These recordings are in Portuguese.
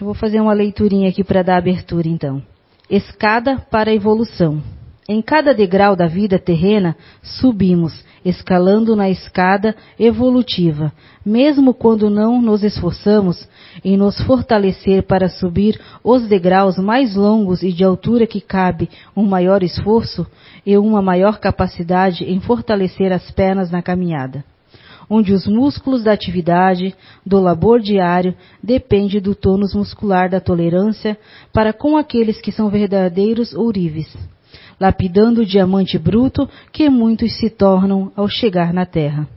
Eu vou fazer uma leiturinha aqui para dar abertura, então. Escada para a evolução. Em cada degrau da vida terrena, subimos, escalando na escada evolutiva, mesmo quando não nos esforçamos em nos fortalecer para subir os degraus mais longos e de altura que cabe um maior esforço e uma maior capacidade em fortalecer as pernas na caminhada onde os músculos da atividade, do labor diário, depende do tônus muscular da tolerância para com aqueles que são verdadeiros ourives, lapidando o diamante bruto que muitos se tornam ao chegar na terra.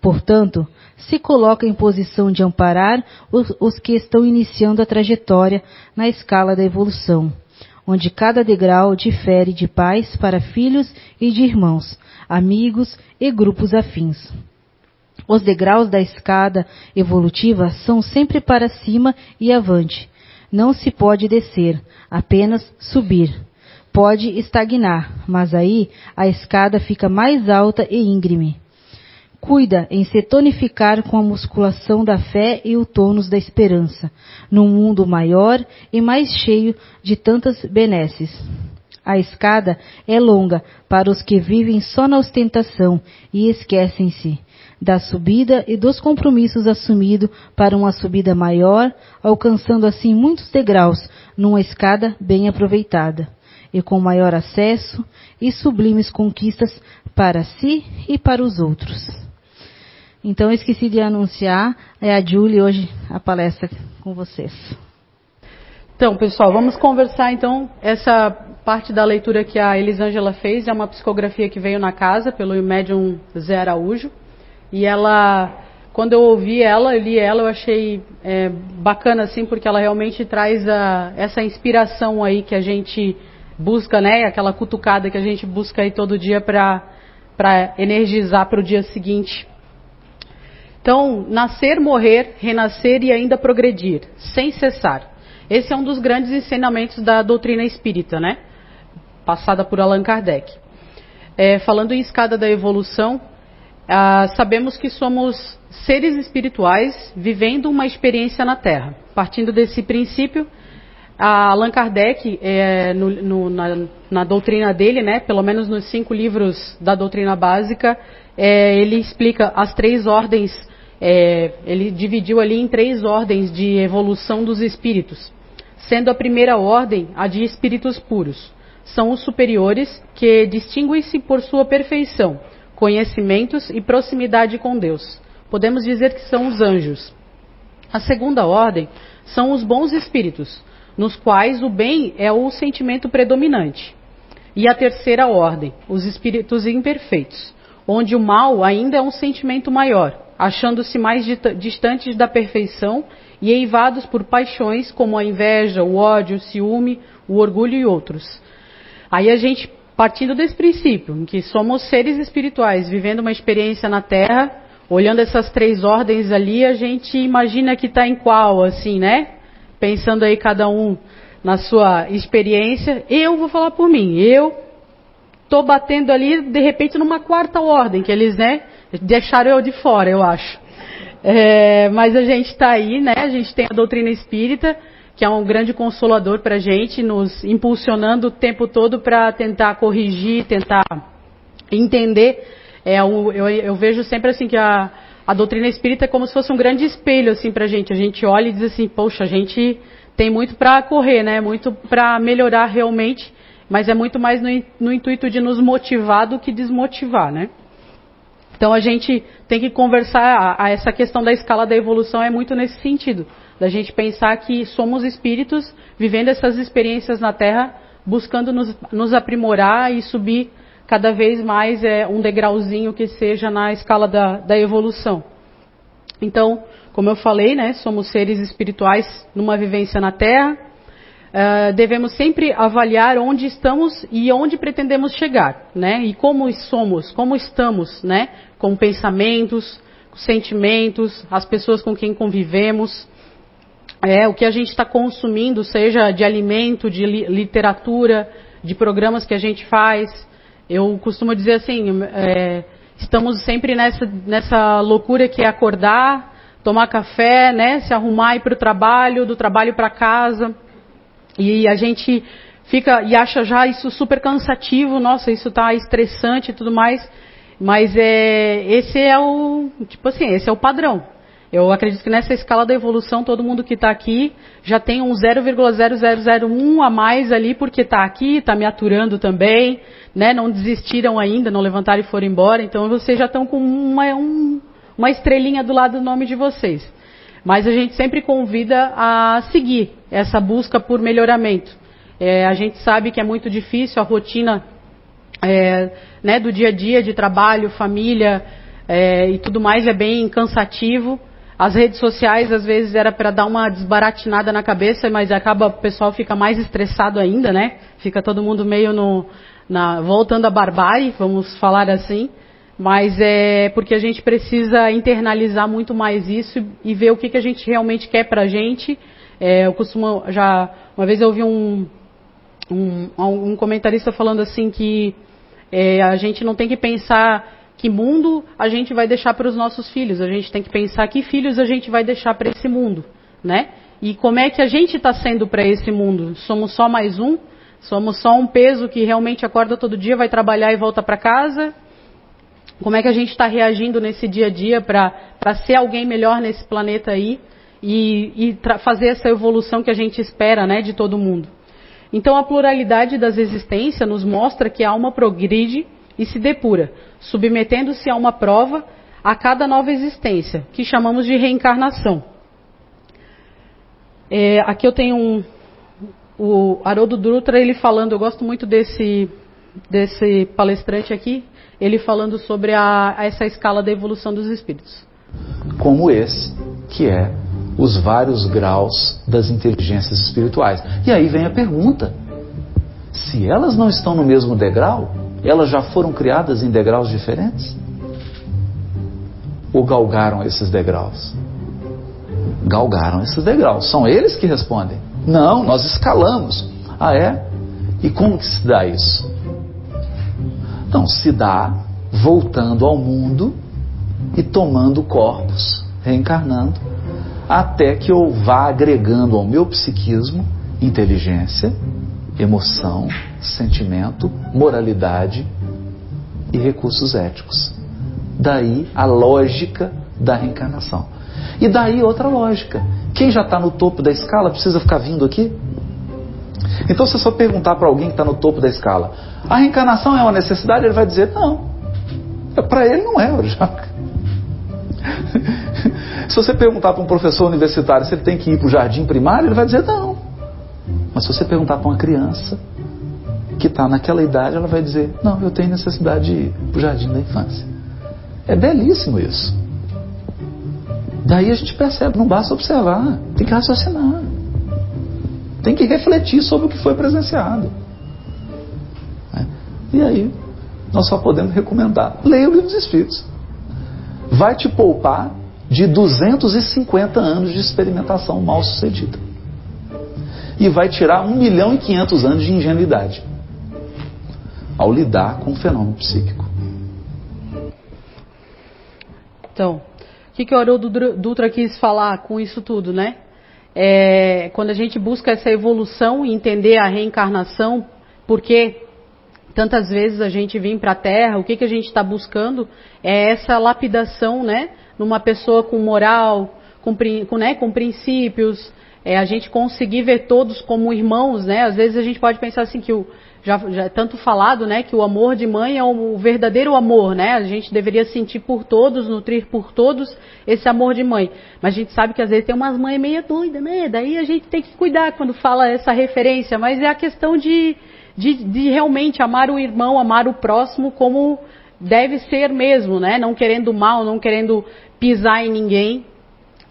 Portanto, se coloca em posição de amparar os, os que estão iniciando a trajetória na escala da evolução, onde cada degrau difere de pais para filhos e de irmãos, amigos e grupos afins. Os degraus da escada evolutiva são sempre para cima e avante. Não se pode descer, apenas subir. Pode estagnar, mas aí a escada fica mais alta e íngreme. Cuida em se tonificar com a musculação da fé e o tônus da esperança, num mundo maior e mais cheio de tantas benesses. A escada é longa para os que vivem só na ostentação e esquecem-se da subida e dos compromissos assumidos para uma subida maior, alcançando assim muitos degraus numa escada bem aproveitada e com maior acesso e sublimes conquistas para si e para os outros. Então, eu esqueci de anunciar, é a Julie hoje a palestra com vocês. Então, pessoal, vamos conversar então essa parte da leitura que a Elisângela fez, é uma psicografia que veio na casa pelo médium Zé Araújo. E ela, quando eu ouvi ela, eu li ela, eu achei é, bacana assim, porque ela realmente traz a, essa inspiração aí que a gente busca, né? Aquela cutucada que a gente busca aí todo dia para energizar para o dia seguinte. Então, nascer, morrer, renascer e ainda progredir, sem cessar. Esse é um dos grandes ensinamentos da doutrina espírita, né? Passada por Allan Kardec. É, falando em escada da evolução, ah, sabemos que somos seres espirituais vivendo uma experiência na Terra. Partindo desse princípio, Allan Kardec, é, no, no, na, na, doutrina dele, né, pelo menos nos cinco livros da doutrina básica, é, ele explica as três ordens, é, ele dividiu ali em três ordens de evolução dos espíritos, sendo a primeira ordem a de espíritos puros. São os superiores que distinguem-se por sua perfeição conhecimentos e proximidade com Deus. Podemos dizer que são os anjos. A segunda ordem são os bons espíritos, nos quais o bem é o sentimento predominante. E a terceira ordem, os espíritos imperfeitos, onde o mal ainda é um sentimento maior, achando-se mais distantes da perfeição e eivados por paixões como a inveja, o ódio, o ciúme, o orgulho e outros. Aí a gente partindo desse princípio, que somos seres espirituais, vivendo uma experiência na Terra, olhando essas três ordens ali, a gente imagina que está em qual, assim, né? Pensando aí cada um na sua experiência. Eu vou falar por mim, eu estou batendo ali, de repente, numa quarta ordem, que eles, né, deixaram eu de fora, eu acho. É, mas a gente está aí, né? A gente tem a doutrina espírita, que é um grande consolador para a gente, nos impulsionando o tempo todo para tentar corrigir, tentar entender. É, eu, eu, eu, vejo sempre assim que a, a doutrina espírita é como se fosse um grande espelho assim para a gente. A gente olha e diz assim, poxa, a gente tem muito para correr, né? Muito para melhorar realmente, mas é muito mais no, no intuito de nos motivar do que desmotivar, né? Então a gente tem que conversar, a, a essa questão da escala da evolução é muito nesse sentido da gente pensar que somos espíritos vivendo essas experiências na Terra, buscando nos, nos aprimorar e subir cada vez mais é, um degrauzinho que seja na escala da, da evolução. Então, como eu falei, né, somos seres espirituais numa vivência na Terra. Uh, devemos sempre avaliar onde estamos e onde pretendemos chegar, né? E como somos, como estamos, né? Com pensamentos, sentimentos, as pessoas com quem convivemos é, o que a gente está consumindo, seja de alimento, de li literatura, de programas que a gente faz. Eu costumo dizer assim, é, estamos sempre nessa, nessa loucura que é acordar, tomar café, né, se arrumar e ir para o trabalho, do trabalho para casa. E a gente fica e acha já isso super cansativo, nossa, isso está estressante e tudo mais. Mas é, esse é o, tipo assim, esse é o padrão. Eu acredito que nessa escala da evolução, todo mundo que está aqui já tem um 0,0001 a mais ali, porque está aqui, está me aturando também, né? Não desistiram ainda, não levantaram e foram embora. Então vocês já estão com uma, um, uma estrelinha do lado do nome de vocês. Mas a gente sempre convida a seguir essa busca por melhoramento. É, a gente sabe que é muito difícil a rotina é, né, do dia a dia de trabalho, família é, e tudo mais é bem cansativo. As redes sociais às vezes era para dar uma desbaratinada na cabeça, mas acaba o pessoal fica mais estressado ainda, né? Fica todo mundo meio no na, voltando à barbárie, vamos falar assim. Mas é porque a gente precisa internalizar muito mais isso e, ver o que, que a gente realmente quer para a gente. É, eu costumo já uma vez eu ouvi um, um, um comentarista falando assim que é, a gente não tem que pensar que mundo a gente vai deixar para os nossos filhos. A gente tem que pensar que filhos a gente vai deixar para esse mundo, né? E como é que a gente está sendo para esse mundo? Somos só mais um? Somos só um peso que realmente acorda todo dia, vai trabalhar e volta para casa? Como é que a gente está reagindo nesse dia a dia para ser alguém melhor nesse planeta aí e, e fazer essa evolução que a gente espera, né, de todo mundo? Então a pluralidade das existências nos mostra que a alma progride e se depura, submetendo-se a uma prova a cada nova existência, que chamamos de reencarnação. É, aqui eu tenho um, o Haroldo Dutra, ele falando, eu gosto muito desse, desse palestrante aqui, ele falando sobre a, essa escala da evolução dos espíritos. Como esse, que é os vários graus das inteligências espirituais. E aí vem a pergunta: se elas não estão no mesmo degrau, elas já foram criadas em degraus diferentes? Ou galgaram esses degraus? Galgaram esses degraus. São eles que respondem. Não, nós escalamos. Ah, é? E como que se dá isso? Então, se dá voltando ao mundo e tomando corpos, reencarnando, até que eu vá agregando ao meu psiquismo inteligência, emoção, sentimento, moralidade e recursos éticos. Daí a lógica da reencarnação. E daí outra lógica. Quem já está no topo da escala precisa ficar vindo aqui? Então, se só perguntar para alguém que está no topo da escala, a reencarnação é uma necessidade? Ele vai dizer, não. Para ele não é, já. se você perguntar para um professor universitário se ele tem que ir para o jardim primário, ele vai dizer, não. Mas se você perguntar para uma criança, que está naquela idade, ela vai dizer: Não, eu tenho necessidade de ir para o jardim da infância. É belíssimo isso. Daí a gente percebe, não basta observar, tem que raciocinar. Tem que refletir sobre o que foi presenciado. É. E aí, nós só podemos recomendar: leia o livro dos Espíritos. Vai te poupar de 250 anos de experimentação mal sucedida. E vai tirar 1 milhão e 500 anos de ingenuidade ao lidar com o fenômeno psíquico. Então, o que, que o Haroldo Dutra quis falar com isso tudo, né? É, quando a gente busca essa evolução e entender a reencarnação, porque tantas vezes a gente vem para a Terra, o que, que a gente está buscando é essa lapidação, né? Numa pessoa com moral, com, com, né, com princípios, é, a gente conseguir ver todos como irmãos, né? Às vezes a gente pode pensar assim que o, já, já é tanto falado, né, que o amor de mãe é o verdadeiro amor, né? A gente deveria sentir por todos, nutrir por todos esse amor de mãe. Mas a gente sabe que às vezes tem umas mães meio doidas, né? Daí a gente tem que cuidar quando fala essa referência. Mas é a questão de, de, de realmente amar o irmão, amar o próximo como deve ser mesmo, né? Não querendo mal, não querendo pisar em ninguém.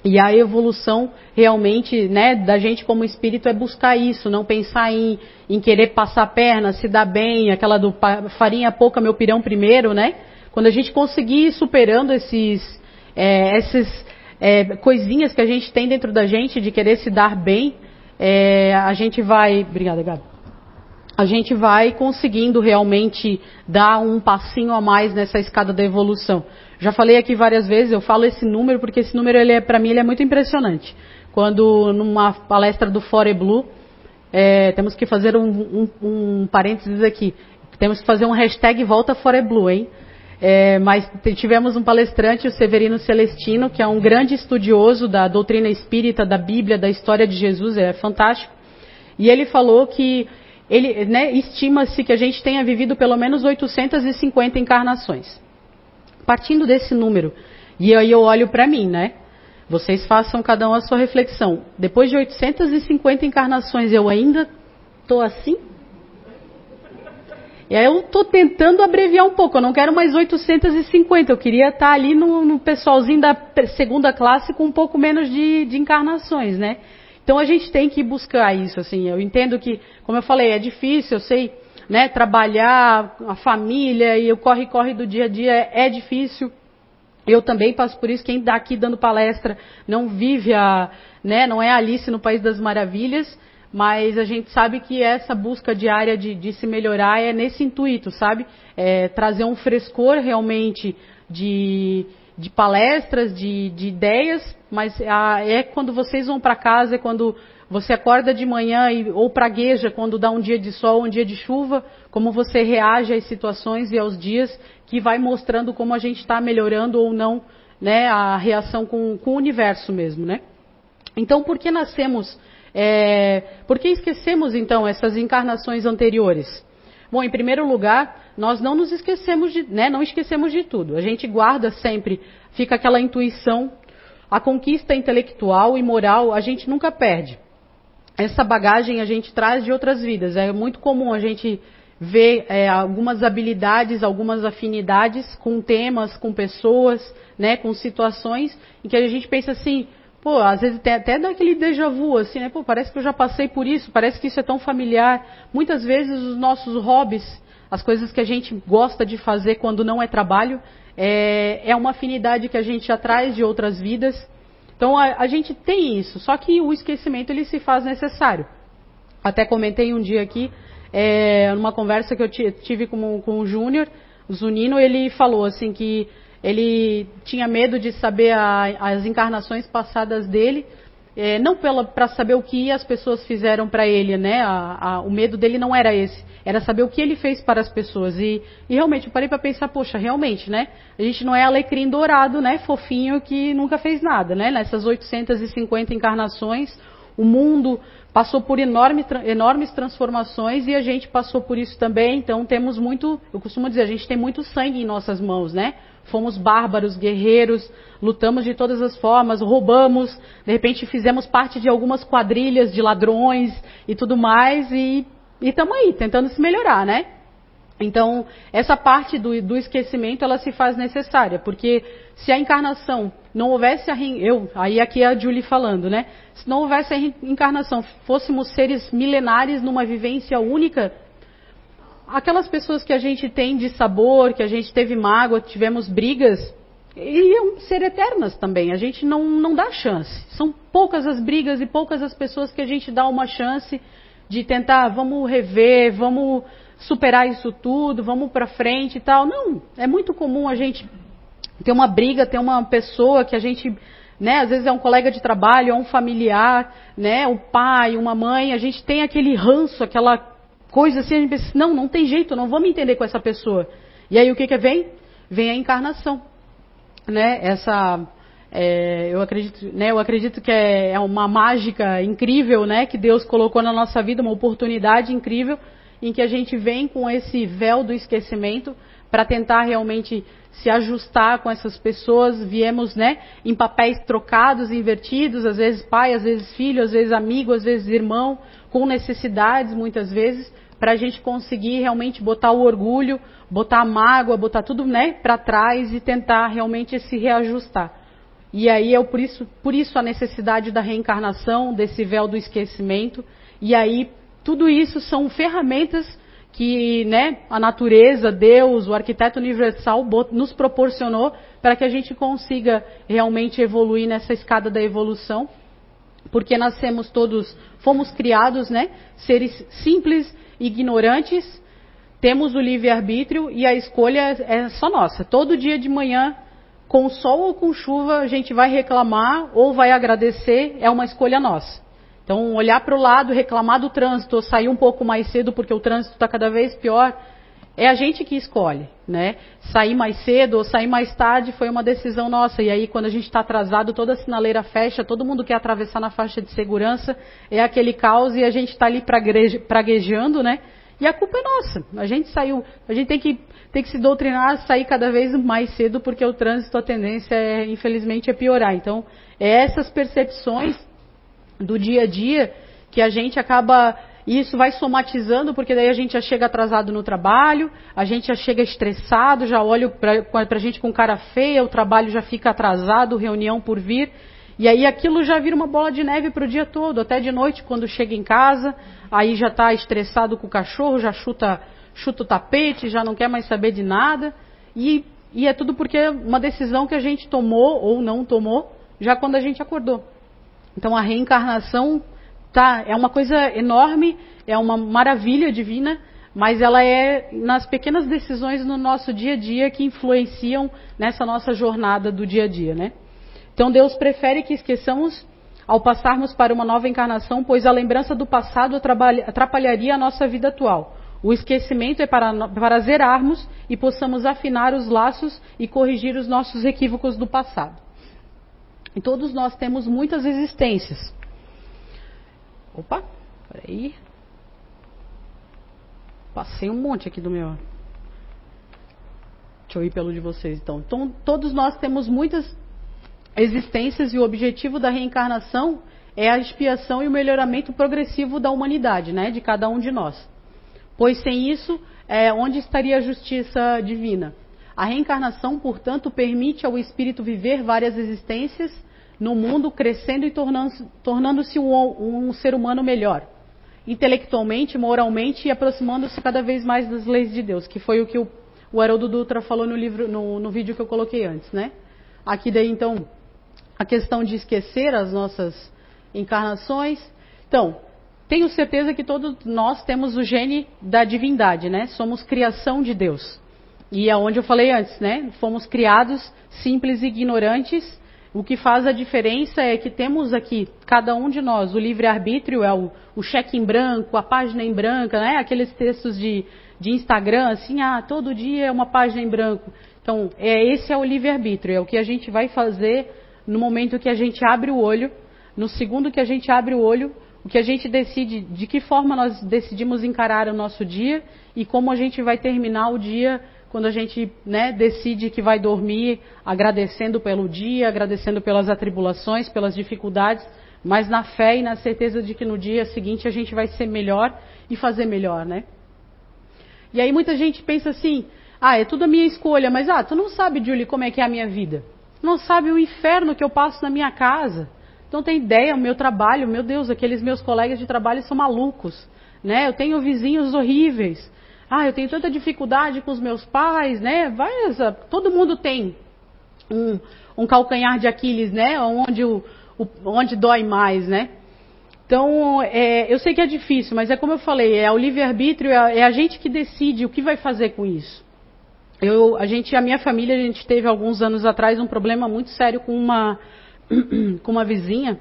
E a evolução realmente, né, da gente como espírito é buscar isso, não pensar em, em querer passar a perna, se dar bem, aquela do farinha pouca, meu pirão primeiro, né? Quando a gente conseguir ir superando esses, é, essas é, coisinhas que a gente tem dentro da gente de querer se dar bem, é, a gente vai. Obrigada, Gabi. a gente vai conseguindo realmente dar um passinho a mais nessa escada da evolução. Já falei aqui várias vezes, eu falo esse número porque esse número ele é para mim ele é muito impressionante. Quando numa palestra do Fore Blue, é, temos que fazer um, um, um, parênteses aqui, temos que fazer um hashtag Volta Fore Blue, hein? É, mas tivemos um palestrante, o Severino Celestino, que é um grande estudioso da doutrina espírita, da Bíblia, da história de Jesus, é fantástico. E ele falou que ele né, estima-se que a gente tenha vivido pelo menos 850 encarnações. Partindo desse número, e aí eu olho para mim, né? Vocês façam cada um a sua reflexão. Depois de 850 encarnações, eu ainda estou assim? E aí eu estou tentando abreviar um pouco. Eu não quero mais 850. Eu queria estar tá ali no, no pessoalzinho da segunda classe com um pouco menos de, de encarnações, né? Então a gente tem que buscar isso, assim. Eu entendo que, como eu falei, é difícil, eu sei, né, trabalhar a família e o corre-corre do dia a dia é, é difícil. Eu também passo por isso. Quem está aqui dando palestra não vive a, né, não é Alice no País das Maravilhas, mas a gente sabe que essa busca diária de, de se melhorar é nesse intuito, sabe? É trazer um frescor realmente de, de palestras, de, de ideias, mas a, é quando vocês vão para casa, é quando você acorda de manhã e, ou pragueja quando dá um dia de sol, um dia de chuva, como você reage às situações e aos dias, que vai mostrando como a gente está melhorando ou não né, a reação com, com, o universo mesmo. Né? Então, por que nascemos, é, por que esquecemos então essas encarnações anteriores? Bom, em primeiro lugar, nós não nos esquecemos de, né, não esquecemos de tudo. A gente guarda sempre, fica aquela intuição, a conquista intelectual e moral a gente nunca perde. Essa bagagem a gente traz de outras vidas. É muito comum a gente ver é, algumas habilidades, algumas afinidades com temas, com pessoas, né, com situações em que a gente pensa assim, Pô, às vezes tem até daquele déjà vu, assim, né? Pô, parece que eu já passei por isso, parece que isso é tão familiar. Muitas vezes os nossos hobbies, as coisas que a gente gosta de fazer quando não é trabalho, é, é uma afinidade que a gente já traz de outras vidas. Então a, a gente tem isso, só que o esquecimento ele se faz necessário. Até comentei um dia aqui, é, numa conversa que eu tive com, com o Júnior, o Zunino, ele falou assim que ele tinha medo de saber a, as encarnações passadas dele, é, não para saber o que as pessoas fizeram para ele, né? A, a, o medo dele não era esse, era saber o que ele fez para as pessoas. E, e realmente, eu parei para pensar, poxa, realmente, né? A gente não é alecrim dourado, né? Fofinho que nunca fez nada, né? Nessas 850 encarnações, o mundo passou por enorme, enormes transformações e a gente passou por isso também. Então temos muito, eu costumo dizer, a gente tem muito sangue em nossas mãos, né? Fomos bárbaros, guerreiros, lutamos de todas as formas, roubamos, de repente fizemos parte de algumas quadrilhas de ladrões e tudo mais, e estamos aí, tentando se melhorar, né? Então, essa parte do, do, esquecimento, ela se faz necessária, porque se a encarnação não houvesse a eu, aí aqui é a Julie falando, né? Se não houvesse a encarnação, fôssemos seres milenares numa vivência única, aquelas pessoas que a gente tem de sabor, que a gente teve mágoa, tivemos brigas, iriam ser eternas também. A gente não, não dá chance. São poucas as brigas e poucas as pessoas que a gente dá uma chance de tentar, vamos rever, vamos superar isso tudo, vamos para frente e tal. Não, é muito comum a gente ter uma briga, ter uma pessoa que a gente, né, às vezes é um colega de trabalho, é um familiar, né, o pai, uma mãe, a gente tem aquele ranço, aquela coisa assim, a gente pensa, não, não tem jeito, não vou me entender com essa pessoa. E aí o que que vem? Vem a encarnação, né? Essa, é, eu acredito, né? Eu acredito que é, é uma mágica incrível, né? Que Deus colocou na nossa vida, uma oportunidade incrível em que a gente vem com esse véu do esquecimento para tentar realmente se ajustar com essas pessoas. Viemos, né, em papéis trocados, invertidos, às vezes pai, às vezes filho, às vezes amigo, às vezes irmão, com necessidades muitas vezes, para a gente conseguir realmente botar o orgulho, botar a mágoa, botar tudo, né, para trás e tentar realmente se reajustar. E aí é por isso, por isso a necessidade da reencarnação, desse véu do esquecimento. E aí tudo isso são ferramentas que né, a natureza, Deus, o arquiteto universal nos proporcionou para que a gente consiga realmente evoluir nessa escada da evolução. porque nascemos todos, fomos criados, né? Seres simples, ignorantes, temos o livre-arbítrio e a escolha é só nossa. Todo dia de manhã, com sol ou com chuva, a gente vai reclamar ou vai agradecer, é uma escolha nossa. Então, olhar para o lado, reclamar do trânsito, sair um pouco mais cedo porque o trânsito está cada vez pior, é a gente que escolhe, né? Sair mais cedo ou sair mais tarde foi uma decisão nossa. E aí, quando a gente está atrasado, toda a sinaleira fecha, todo mundo quer atravessar na faixa de segurança, é aquele caos e a gente está ali praguejando, né? E a culpa é nossa. A gente saiu, a gente tem que, tem que se doutrinar a sair cada vez mais cedo, porque o trânsito, a tendência é, infelizmente, é piorar. Então, é essas percepções do dia a dia que a gente acaba isso vai somatizando, porque daí a gente já chega atrasado no trabalho, a gente já chega estressado, já olha para a gente com cara feia, o trabalho já fica atrasado, reunião por vir. E aí aquilo já vira uma bola de neve para o dia todo, até de noite, quando chega em casa, aí já está estressado com o cachorro, já chuta, chuta o tapete, já não quer mais saber de nada. E, e é tudo porque é uma decisão que a gente tomou ou não tomou já quando a gente acordou. Então a reencarnação Tá? É uma coisa enorme, é uma maravilha divina, mas ela é nas pequenas decisões no nosso dia a dia que influenciam nessa nossa jornada do dia a dia, né? Então Deus prefere que esqueçamos ao passarmos para uma nova encarnação, pois a lembrança do passado atrapalharia a nossa vida atual. O esquecimento é para, para zerarmos e possamos afinar os laços e corrigir os nossos equívocos do passado. E todos nós temos muitas existências. Opa, peraí. Passei um monte aqui do meu. Deixa eu ir pelo de vocês então. Então, todos nós temos muitas existências e o objetivo da reencarnação é a expiação e o melhoramento progressivo da humanidade, né, de cada um de nós. Pois sem isso, é, onde estaria a justiça divina? A reencarnação, portanto, permite ao espírito viver várias existências no mundo, crescendo e tornando-se tornando um, um ser humano melhor, intelectualmente, moralmente e aproximando-se cada vez mais das leis de Deus, que foi o que o, o Haroldo Dutra falou no livro, no, no vídeo que eu coloquei antes, né? Aqui daí então a questão de esquecer as nossas encarnações. Então, tenho certeza que todos nós temos o gene da divindade, né? Somos criação de Deus. E é onde eu falei antes, né? Fomos criados simples e ignorantes o que faz a diferença é que temos aqui, cada um de nós, o livre-arbítrio é o, o, cheque em branco, a página em branco, né? aqueles textos de, de Instagram, assim, ah, todo dia é uma página em branco. Então, é, esse é o livre-arbítrio, é o que a gente vai fazer no momento que a gente abre o olho, no segundo que a gente abre o olho, o que a gente decide, de que forma nós decidimos encarar o nosso dia e como a gente vai terminar o dia quando a gente né, decide que vai dormir agradecendo pelo dia, agradecendo pelas atribulações, pelas dificuldades, mas na fé e na certeza de que no dia seguinte a gente vai ser melhor e fazer melhor, né? E aí muita gente pensa assim, ah, é tudo a minha escolha, mas ah, tu não sabe, Julie, como é que é a minha vida. Não sabe o inferno que eu passo na minha casa. Não tem ideia, o meu trabalho, meu Deus, aqueles meus colegas de trabalho são malucos, né? Eu tenho vizinhos horríveis. Ah, eu tenho tanta dificuldade com os meus pais, né? Várias, todo mundo tem um, um calcanhar de Aquiles, né? Onde, o, o, onde dói mais, né? Então, é, eu sei que é difícil, mas é como eu falei, é o livre-arbítrio, é, é a gente que decide o que vai fazer com isso. Eu, a gente, a minha família, a gente teve alguns anos atrás um problema muito sério com uma, com uma vizinha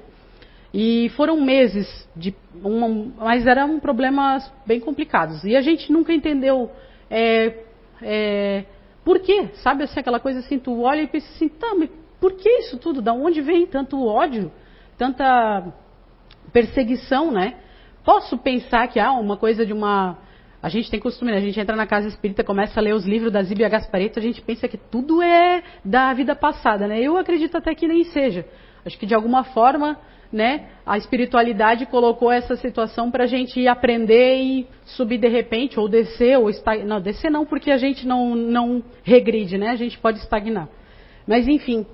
e foram meses de uma, mas eram problemas bem complicados. E a gente nunca entendeu é, é, por quê, sabe assim, aquela coisa assim, tu olha e pensa assim, tá, mas por que isso tudo? Da onde vem tanto ódio, tanta perseguição, né? Posso pensar que há ah, uma coisa de uma. A gente tem costume, né? a gente entra na casa espírita, começa a ler os livros da Zíbia Gaspareto, a gente pensa que tudo é da vida passada, né? Eu acredito até que nem seja. Acho que de alguma forma né, a espiritualidade colocou essa situação para a gente aprender e subir de repente, ou descer, ou estagnar. Não, descer não, porque a gente não, não regride, né? A gente pode estagnar. Mas, enfim,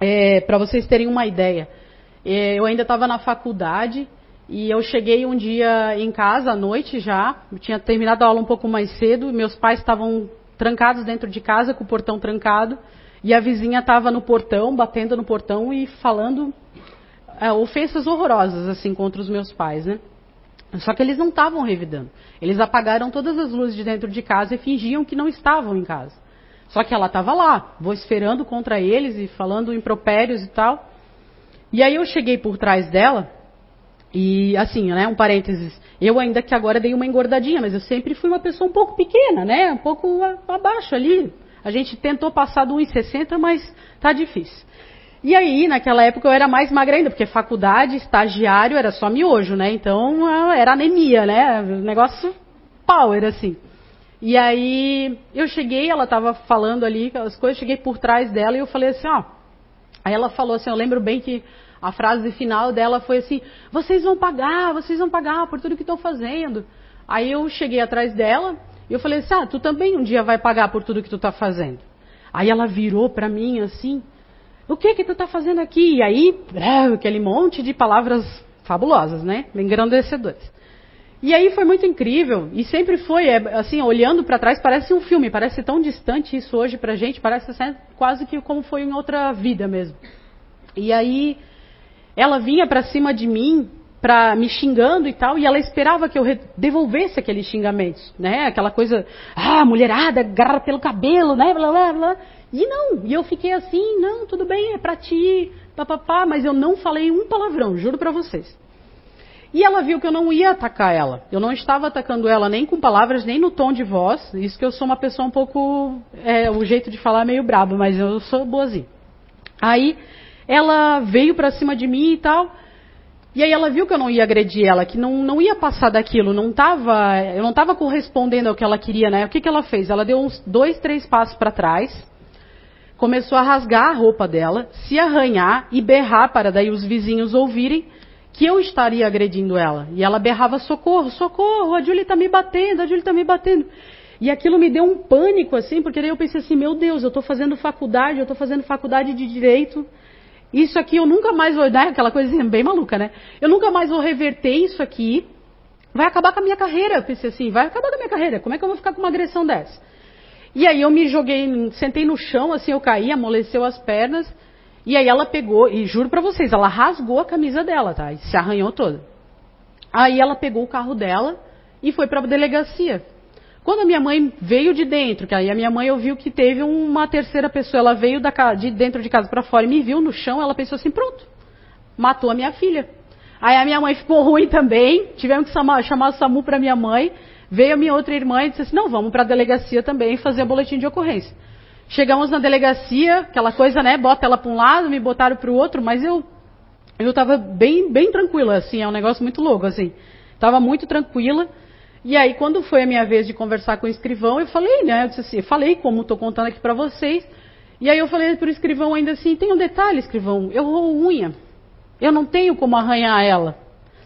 é, para vocês terem uma ideia, é, eu ainda estava na faculdade e eu cheguei um dia em casa à noite já, eu tinha terminado a aula um pouco mais cedo, meus pais estavam trancados dentro de casa, com o portão trancado, e a vizinha estava no portão, batendo no portão e falando é, ofensas horrorosas assim contra os meus pais, né? Só que eles não estavam revidando. Eles apagaram todas as luzes de dentro de casa e fingiam que não estavam em casa. Só que ela estava lá, vociferando contra eles e falando impropérios e tal. E aí eu cheguei por trás dela e assim, né, um parênteses, eu ainda que agora dei uma engordadinha, mas eu sempre fui uma pessoa um pouco pequena, né, um pouco abaixo ali. A gente tentou passar do 1,60, mas tá difícil. E aí, naquela época eu era mais magra ainda, porque faculdade, estagiário era só miojo, né? Então era anemia, né? Negócio power, assim. E aí eu cheguei, ela estava falando ali aquelas coisas, cheguei por trás dela e eu falei assim, ó. Aí ela falou assim, eu lembro bem que a frase final dela foi assim: vocês vão pagar, vocês vão pagar por tudo que estão fazendo. Aí eu cheguei atrás dela e eu falei assim: ah, tu também um dia vai pagar por tudo que tu está fazendo. Aí ela virou para mim assim: o que que tu está fazendo aqui? E aí, aquele monte de palavras fabulosas, né? Engrandecedoras. E aí foi muito incrível, e sempre foi, é, assim, olhando para trás, parece um filme, parece tão distante isso hoje pra gente, parece quase que como foi em outra vida mesmo. E aí ela vinha para cima de mim, para me xingando e tal, e ela esperava que eu devolvesse aqueles xingamentos, né? Aquela coisa, ah, mulherada, agarra pelo cabelo, né? Blá, blá, blá. E não, e eu fiquei assim, não, tudo bem, é pra ti, papapá, mas eu não falei um palavrão, juro para vocês. E ela viu que eu não ia atacar ela. Eu não estava atacando ela nem com palavras, nem no tom de voz. Isso que eu sou uma pessoa um pouco. É, o jeito de falar é meio brabo, mas eu sou boazinha. Aí ela veio para cima de mim e tal. E aí ela viu que eu não ia agredir ela, que não, não ia passar daquilo, não tava, eu não estava correspondendo ao que ela queria, né? O que, que ela fez? Ela deu uns dois, três passos para trás, começou a rasgar a roupa dela, se arranhar e berrar para daí os vizinhos ouvirem que eu estaria agredindo ela. E ela berrava socorro, socorro, a Julie está me batendo, a Julie está me batendo. E aquilo me deu um pânico assim, porque daí eu pensei assim, meu Deus, eu estou fazendo faculdade, eu estou fazendo faculdade de direito, isso aqui eu nunca mais vou, né? Aquela coisa bem maluca, né? Eu nunca mais vou reverter isso aqui. Vai acabar com a minha carreira. Eu pensei assim, vai acabar com a minha carreira. Como é que eu vou ficar com uma agressão dessa? E aí eu me joguei, sentei no chão, assim, eu caí, amoleceu as pernas. E aí ela pegou, e juro pra vocês, ela rasgou a camisa dela, tá? E se arranhou toda. Aí ela pegou o carro dela e foi pra delegacia. Quando a minha mãe veio de dentro, que aí a minha mãe ouviu que teve uma terceira pessoa, ela veio da, de dentro de casa para fora e me viu no chão, ela pensou assim, pronto, matou a minha filha. Aí a minha mãe ficou ruim também, tivemos que chamar, chamar o SAMU para minha mãe, veio a minha outra irmã e disse assim, não, vamos para a delegacia também fazer boletim de ocorrência. Chegamos na delegacia, aquela coisa, né, bota ela para um lado, me botaram para o outro, mas eu eu estava bem, bem tranquila, assim, é um negócio muito louco, assim. Estava muito tranquila. E aí, quando foi a minha vez de conversar com o escrivão, eu falei, né? Eu disse assim, eu falei como estou contando aqui para vocês. E aí eu falei para o escrivão ainda assim, tem um detalhe, escrivão, eu roo unha. Eu não tenho como arranhar ela.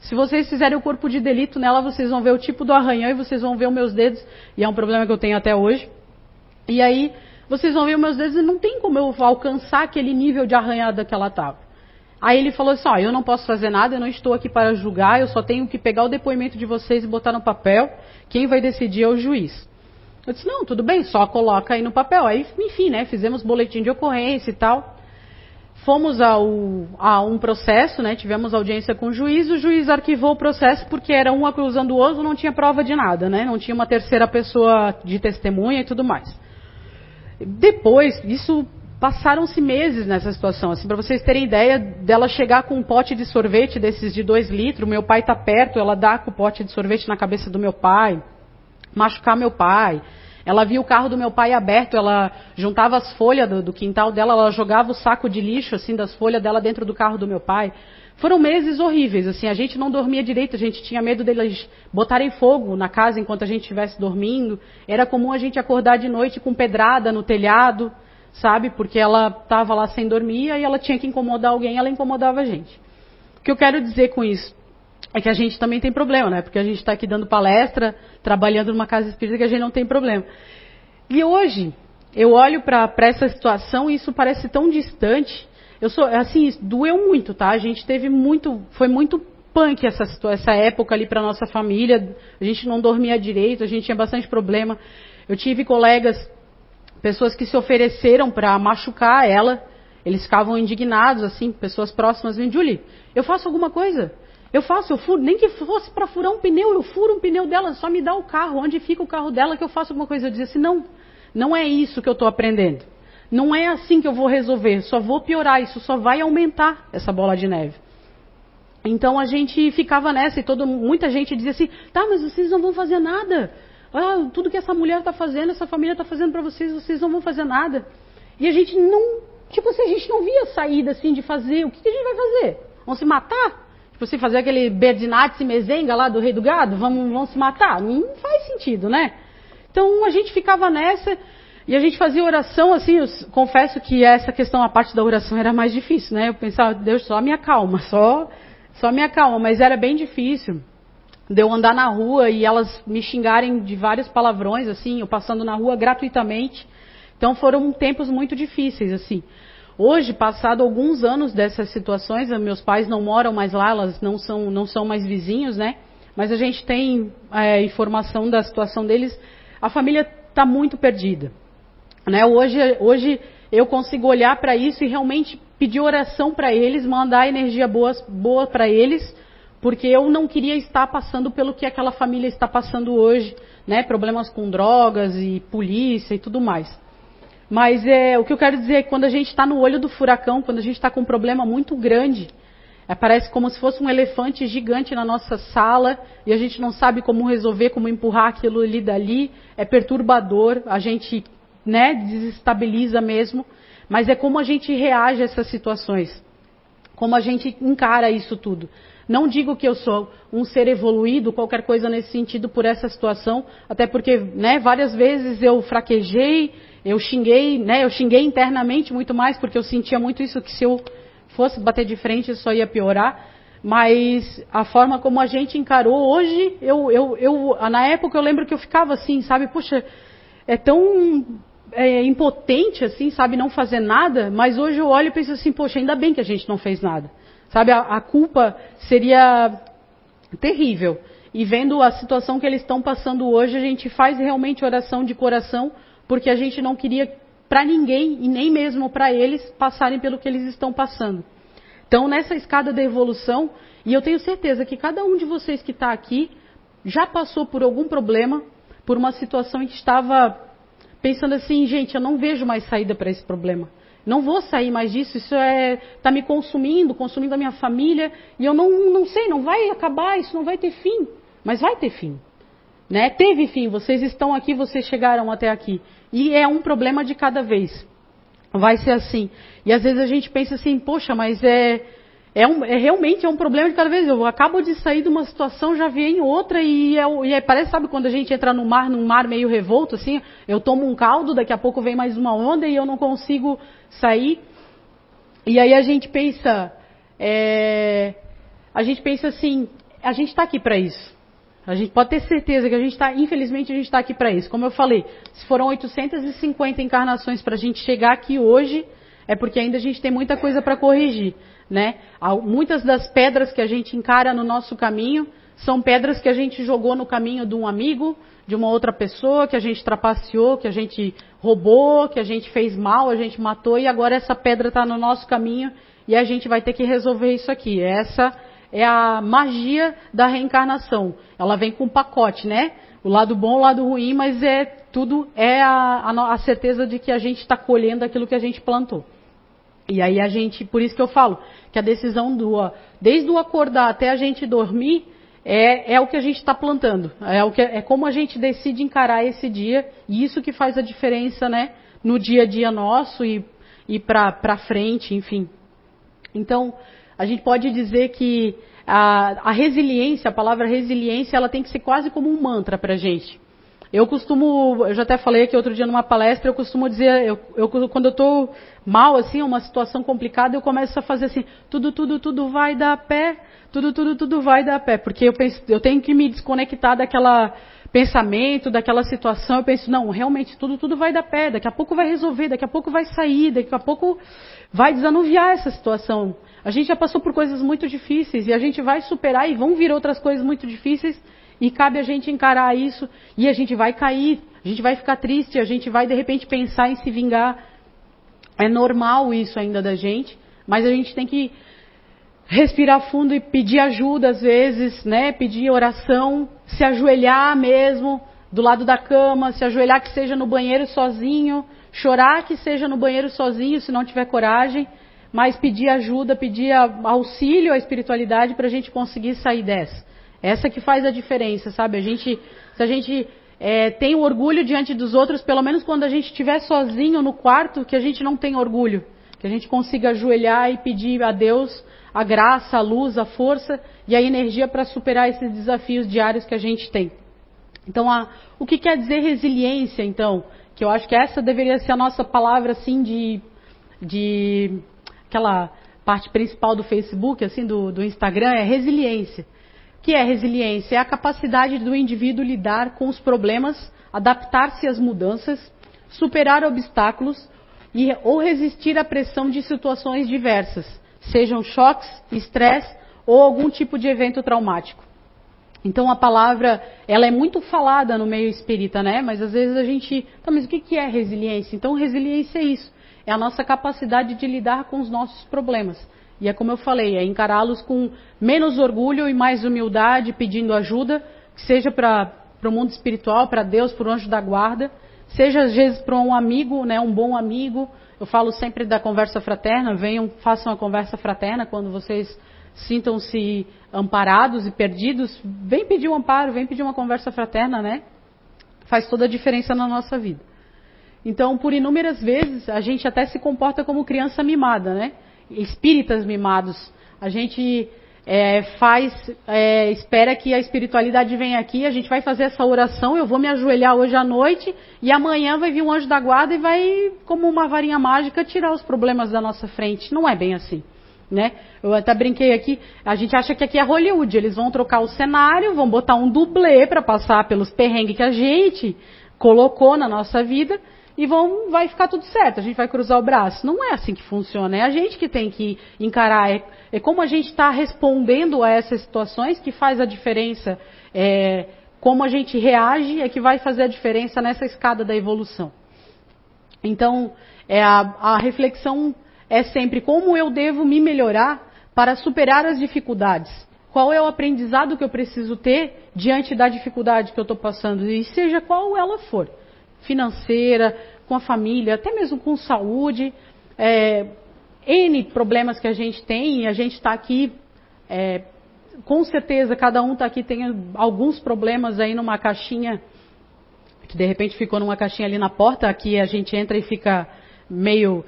Se vocês fizerem o corpo de delito nela, vocês vão ver o tipo do arranhão e vocês vão ver os meus dedos. E é um problema que eu tenho até hoje. E aí, vocês vão ver os meus dedos e não tem como eu alcançar aquele nível de arranhada que ela estava. Aí ele falou assim: ó, eu não posso fazer nada, eu não estou aqui para julgar, eu só tenho que pegar o depoimento de vocês e botar no papel. Quem vai decidir é o juiz. Eu disse: não, tudo bem, só coloca aí no papel. Aí, enfim, né, fizemos boletim de ocorrência e tal. Fomos ao, a um processo, né, tivemos audiência com o juiz, o juiz arquivou o processo porque era um acusando o outro, não tinha prova de nada, né, não tinha uma terceira pessoa de testemunha e tudo mais. Depois, isso passaram-se meses nessa situação. Assim, para vocês terem ideia dela chegar com um pote de sorvete desses de dois litros, meu pai está perto, ela dá com o pote de sorvete na cabeça do meu pai, machucar meu pai. Ela via o carro do meu pai aberto, ela juntava as folhas do, do quintal dela, ela jogava o saco de lixo assim das folhas dela dentro do carro do meu pai. Foram meses horríveis, assim, a gente não dormia direito, a gente tinha medo deles botarem fogo na casa enquanto a gente estivesse dormindo. Era comum a gente acordar de noite com pedrada no telhado sabe? Porque ela estava lá sem dormir e ela tinha que incomodar alguém, ela incomodava a gente. O que eu quero dizer com isso? É que a gente também tem problema, né? Porque a gente está aqui dando palestra, trabalhando numa casa espírita que a gente não tem problema. E hoje, eu olho para essa situação e isso parece tão distante. Eu sou, assim, doeu muito, tá? A gente teve muito, foi muito punk essa, essa época ali para nossa família. A gente não dormia direito, a gente tinha bastante problema. Eu tive colegas pessoas que se ofereceram para machucar ela. Eles ficavam indignados, assim, pessoas próximas, Julie, eu faço alguma coisa. Eu faço, eu furo, nem que fosse para furar um pneu, eu furo um pneu dela, só me dá o carro, onde fica o carro dela que eu faço alguma coisa. Eu dizia assim, não, não é isso que eu estou aprendendo. Não é assim que eu vou resolver, só vou piorar, isso só vai aumentar essa bola de neve. Então a gente ficava nessa e todo, muita gente dizia assim, tá, mas vocês não vão fazer nada. Ah, tudo que essa mulher está fazendo, essa família está fazendo para vocês, vocês não vão fazer nada. E a gente não, tipo assim, a gente não via saída assim de fazer, o que, que a gente vai fazer? Vamos se matar? Tipo assim, fazer aquele Berdinat Mezenga lá do Rei do Gado, vamos, vamos se matar? Não faz sentido, né? Então a gente ficava nessa e a gente fazia oração, assim, eu confesso que essa questão, a parte da oração era mais difícil, né? Eu pensava, Deus, só me acalma, só, só me acalma, mas era bem difícil. De eu andar na rua e elas me xingarem de vários palavrões, assim, eu passando na rua gratuitamente. Então foram tempos muito difíceis, assim. Hoje, passado alguns anos dessas situações, meus pais não moram mais lá, elas não são, não são mais vizinhos, né? Mas a gente tem é, informação da situação deles. A família está muito perdida. Né? Hoje, hoje eu consigo olhar para isso e realmente pedir oração para eles, mandar energia boa, boa para eles, porque eu não queria estar passando pelo que aquela família está passando hoje, né? Problemas com drogas e polícia e tudo mais. Mas é, o que eu quero dizer é que quando a gente está no olho do furacão, quando a gente está com um problema muito grande, é, parece como se fosse um elefante gigante na nossa sala e a gente não sabe como resolver, como empurrar aquilo ali dali. É perturbador, a gente né, desestabiliza mesmo. Mas é como a gente reage a essas situações, como a gente encara isso tudo. Não digo que eu sou um ser evoluído, qualquer coisa nesse sentido por essa situação, até porque né, várias vezes eu fraquejei, eu xinguei, né, eu xinguei internamente muito mais, porque eu sentia muito isso, que se eu fosse bater de frente isso só ia piorar. Mas a forma como a gente encarou hoje, eu, eu, eu, na época eu lembro que eu ficava assim, sabe, puxa, é tão é, impotente assim, sabe, não fazer nada, mas hoje eu olho e penso assim, poxa, ainda bem que a gente não fez nada. Sabe, a, a culpa seria terrível. E vendo a situação que eles estão passando hoje, a gente faz realmente oração de coração porque a gente não queria para ninguém e nem mesmo para eles passarem pelo que eles estão passando. Então, nessa escada da evolução, e eu tenho certeza que cada um de vocês que está aqui já passou por algum problema, por uma situação em que estava pensando assim, gente, eu não vejo mais saída para esse problema. Não vou sair mais disso, isso é está me consumindo, consumindo a minha família, e eu não, não sei, não vai acabar, isso não vai ter fim. Mas vai ter fim. Né? Teve fim, vocês estão aqui, vocês chegaram até aqui. E é um problema de cada vez. Vai ser assim. E às vezes a gente pensa assim, poxa, mas é, é, um, é realmente é um problema de cada vez. Eu acabo de sair de uma situação, já vi em outra, e, é, e é, parece, sabe, quando a gente entra no mar, num mar meio revolto, assim, eu tomo um caldo, daqui a pouco vem mais uma onda e eu não consigo sair. E aí a gente pensa, é, a gente pensa assim, a gente está aqui para isso. A gente pode ter certeza que a gente está, infelizmente, a gente está aqui para isso. Como eu falei, se foram 850 encarnações para a gente chegar aqui hoje, é porque ainda a gente tem muita coisa para corrigir. Né? Muitas das pedras que a gente encara no nosso caminho são pedras que a gente jogou no caminho de um amigo, de uma outra pessoa, que a gente trapaceou, que a gente roubou, que a gente fez mal, a gente matou, e agora essa pedra está no nosso caminho e a gente vai ter que resolver isso aqui. Essa é a magia da reencarnação. Ela vem com um pacote, né? O lado bom, o lado ruim, mas é tudo é a, a, a certeza de que a gente está colhendo aquilo que a gente plantou. E aí a gente, por isso que eu falo que a decisão do, desde o acordar até a gente dormir, é, é o que a gente está plantando. É, o que, é como a gente decide encarar esse dia, e isso que faz a diferença, né? No dia a dia nosso e, e para frente, enfim. Então, a gente pode dizer que a, a, resiliência, a palavra resiliência, ela tem que ser quase como um mantra para a gente. Eu costumo, eu já até falei aqui outro dia numa palestra, eu costumo dizer, eu, eu, quando eu estou mal, assim, uma situação complicada, eu começo a fazer assim, tudo, tudo, tudo vai dar pé, tudo, tudo, tudo vai dar pé, porque eu, penso, eu tenho que me desconectar daquela pensamento, daquela situação, eu penso, não, realmente tudo, tudo vai dar pé, daqui a pouco vai resolver, daqui a pouco vai sair, daqui a pouco vai desanuviar essa situação. A gente já passou por coisas muito difíceis e a gente vai superar e vão vir outras coisas muito difíceis e cabe a gente encarar isso e a gente vai cair, a gente vai ficar triste, a gente vai de repente pensar em se vingar. É normal isso ainda da gente, mas a gente tem que respirar fundo e pedir ajuda às vezes, né? Pedir oração, se ajoelhar mesmo do lado da cama, se ajoelhar que seja no banheiro sozinho, chorar que seja no banheiro sozinho, se não tiver coragem, mas pedir ajuda, pedir auxílio à espiritualidade para a gente conseguir sair dessa. Essa que faz a diferença, sabe? A gente, se a gente é, tem orgulho diante dos outros, pelo menos quando a gente estiver sozinho no quarto, que a gente não tem orgulho, que a gente consiga ajoelhar e pedir a Deus a graça, a luz, a força e a energia para superar esses desafios diários que a gente tem. Então, a, o que quer dizer resiliência, então? Que eu acho que essa deveria ser a nossa palavra, assim, de, de aquela parte principal do Facebook, assim, do, do Instagram, é resiliência. Que é resiliência? É a capacidade do indivíduo lidar com os problemas, adaptar-se às mudanças, superar obstáculos e, ou resistir à pressão de situações diversas sejam choques, estresse ou algum tipo de evento traumático. Então a palavra, ela é muito falada no meio espírita, né? Mas às vezes a gente, tá, mas o que é resiliência? Então resiliência é isso, é a nossa capacidade de lidar com os nossos problemas. E é como eu falei, é encará-los com menos orgulho e mais humildade, pedindo ajuda, que seja para o mundo espiritual, para Deus, para o anjo da guarda, seja às vezes para um amigo, né, um bom amigo, eu falo sempre da conversa fraterna, venham, façam a conversa fraterna quando vocês sintam-se amparados e perdidos, vem pedir um amparo, vem pedir uma conversa fraterna, né? Faz toda a diferença na nossa vida. Então, por inúmeras vezes, a gente até se comporta como criança mimada, né? Espíritas mimados. A gente é, faz, é, espera que a espiritualidade venha aqui, a gente vai fazer essa oração, eu vou me ajoelhar hoje à noite e amanhã vai vir um anjo da guarda e vai, como uma varinha mágica, tirar os problemas da nossa frente. Não é bem assim. Né? Eu até brinquei aqui, a gente acha que aqui é Hollywood, eles vão trocar o cenário, vão botar um dublê para passar pelos perrengues que a gente colocou na nossa vida e vão, vai ficar tudo certo, a gente vai cruzar o braço. Não é assim que funciona, é a gente que tem que encarar, é, é como a gente está respondendo a essas situações que faz a diferença, é, como a gente reage é que vai fazer a diferença nessa escada da evolução. Então, é a, a reflexão é sempre como eu devo me melhorar para superar as dificuldades. Qual é o aprendizado que eu preciso ter diante da dificuldade que eu estou passando, e seja qual ela for financeira, com a família, até mesmo com saúde. É, N problemas que a gente tem, e a gente está aqui, é, com certeza, cada um está aqui, tem alguns problemas aí numa caixinha, que de repente ficou numa caixinha ali na porta, aqui a gente entra e fica meio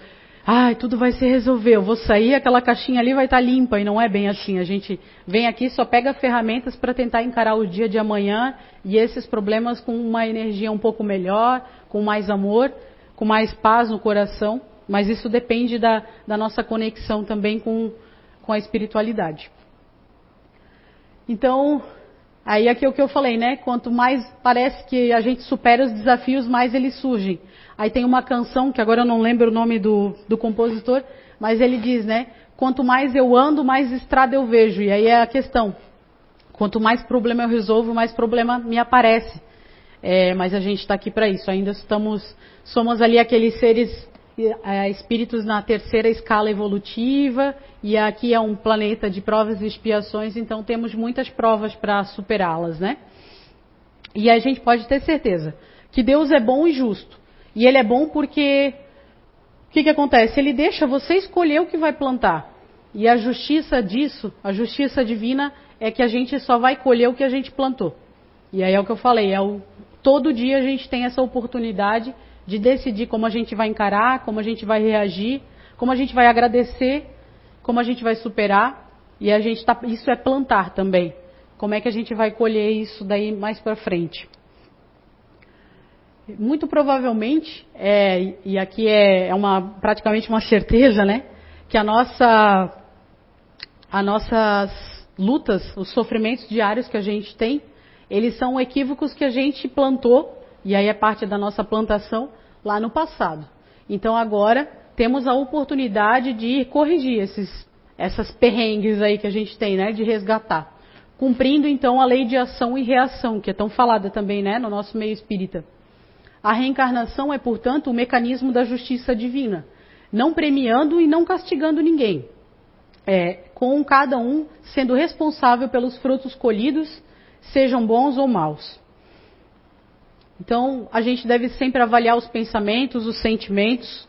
ai, tudo vai se resolver, eu vou sair, aquela caixinha ali vai estar tá limpa, e não é bem assim. A gente vem aqui, só pega ferramentas para tentar encarar o dia de amanhã e esses problemas com uma energia um pouco melhor, com mais amor, com mais paz no coração, mas isso depende da, da nossa conexão também com, com a espiritualidade. Então, aí aqui é o que eu falei, né? Quanto mais parece que a gente supera os desafios, mais eles surgem. Aí tem uma canção, que agora eu não lembro o nome do, do compositor, mas ele diz, né? Quanto mais eu ando, mais estrada eu vejo. E aí é a questão. Quanto mais problema eu resolvo, mais problema me aparece. É, mas a gente está aqui para isso. Ainda estamos, somos ali aqueles seres é, espíritos na terceira escala evolutiva e aqui é um planeta de provas e expiações, então temos muitas provas para superá-las, né? E a gente pode ter certeza que Deus é bom e justo. E ele é bom porque o que, que acontece? Ele deixa você escolher o que vai plantar. E a justiça disso, a justiça divina, é que a gente só vai colher o que a gente plantou. E aí é o que eu falei, é o, todo dia a gente tem essa oportunidade de decidir como a gente vai encarar, como a gente vai reagir, como a gente vai agradecer, como a gente vai superar. E a gente tá, isso é plantar também. Como é que a gente vai colher isso daí mais para frente? Muito provavelmente, é, e aqui é, é uma, praticamente uma certeza, né, que a nossa, as nossas lutas, os sofrimentos diários que a gente tem, eles são equívocos que a gente plantou, e aí é parte da nossa plantação, lá no passado. Então agora temos a oportunidade de corrigir esses, essas perrengues aí que a gente tem, né, de resgatar. Cumprindo então a lei de ação e reação, que é tão falada também, né, no nosso meio espírita. A reencarnação é, portanto, o mecanismo da justiça divina. não premiando e não castigando ninguém. É, com cada um sendo responsável pelos frutos colhidos, sejam bons ou maus. Então, a gente deve sempre avaliar os pensamentos, os sentimentos,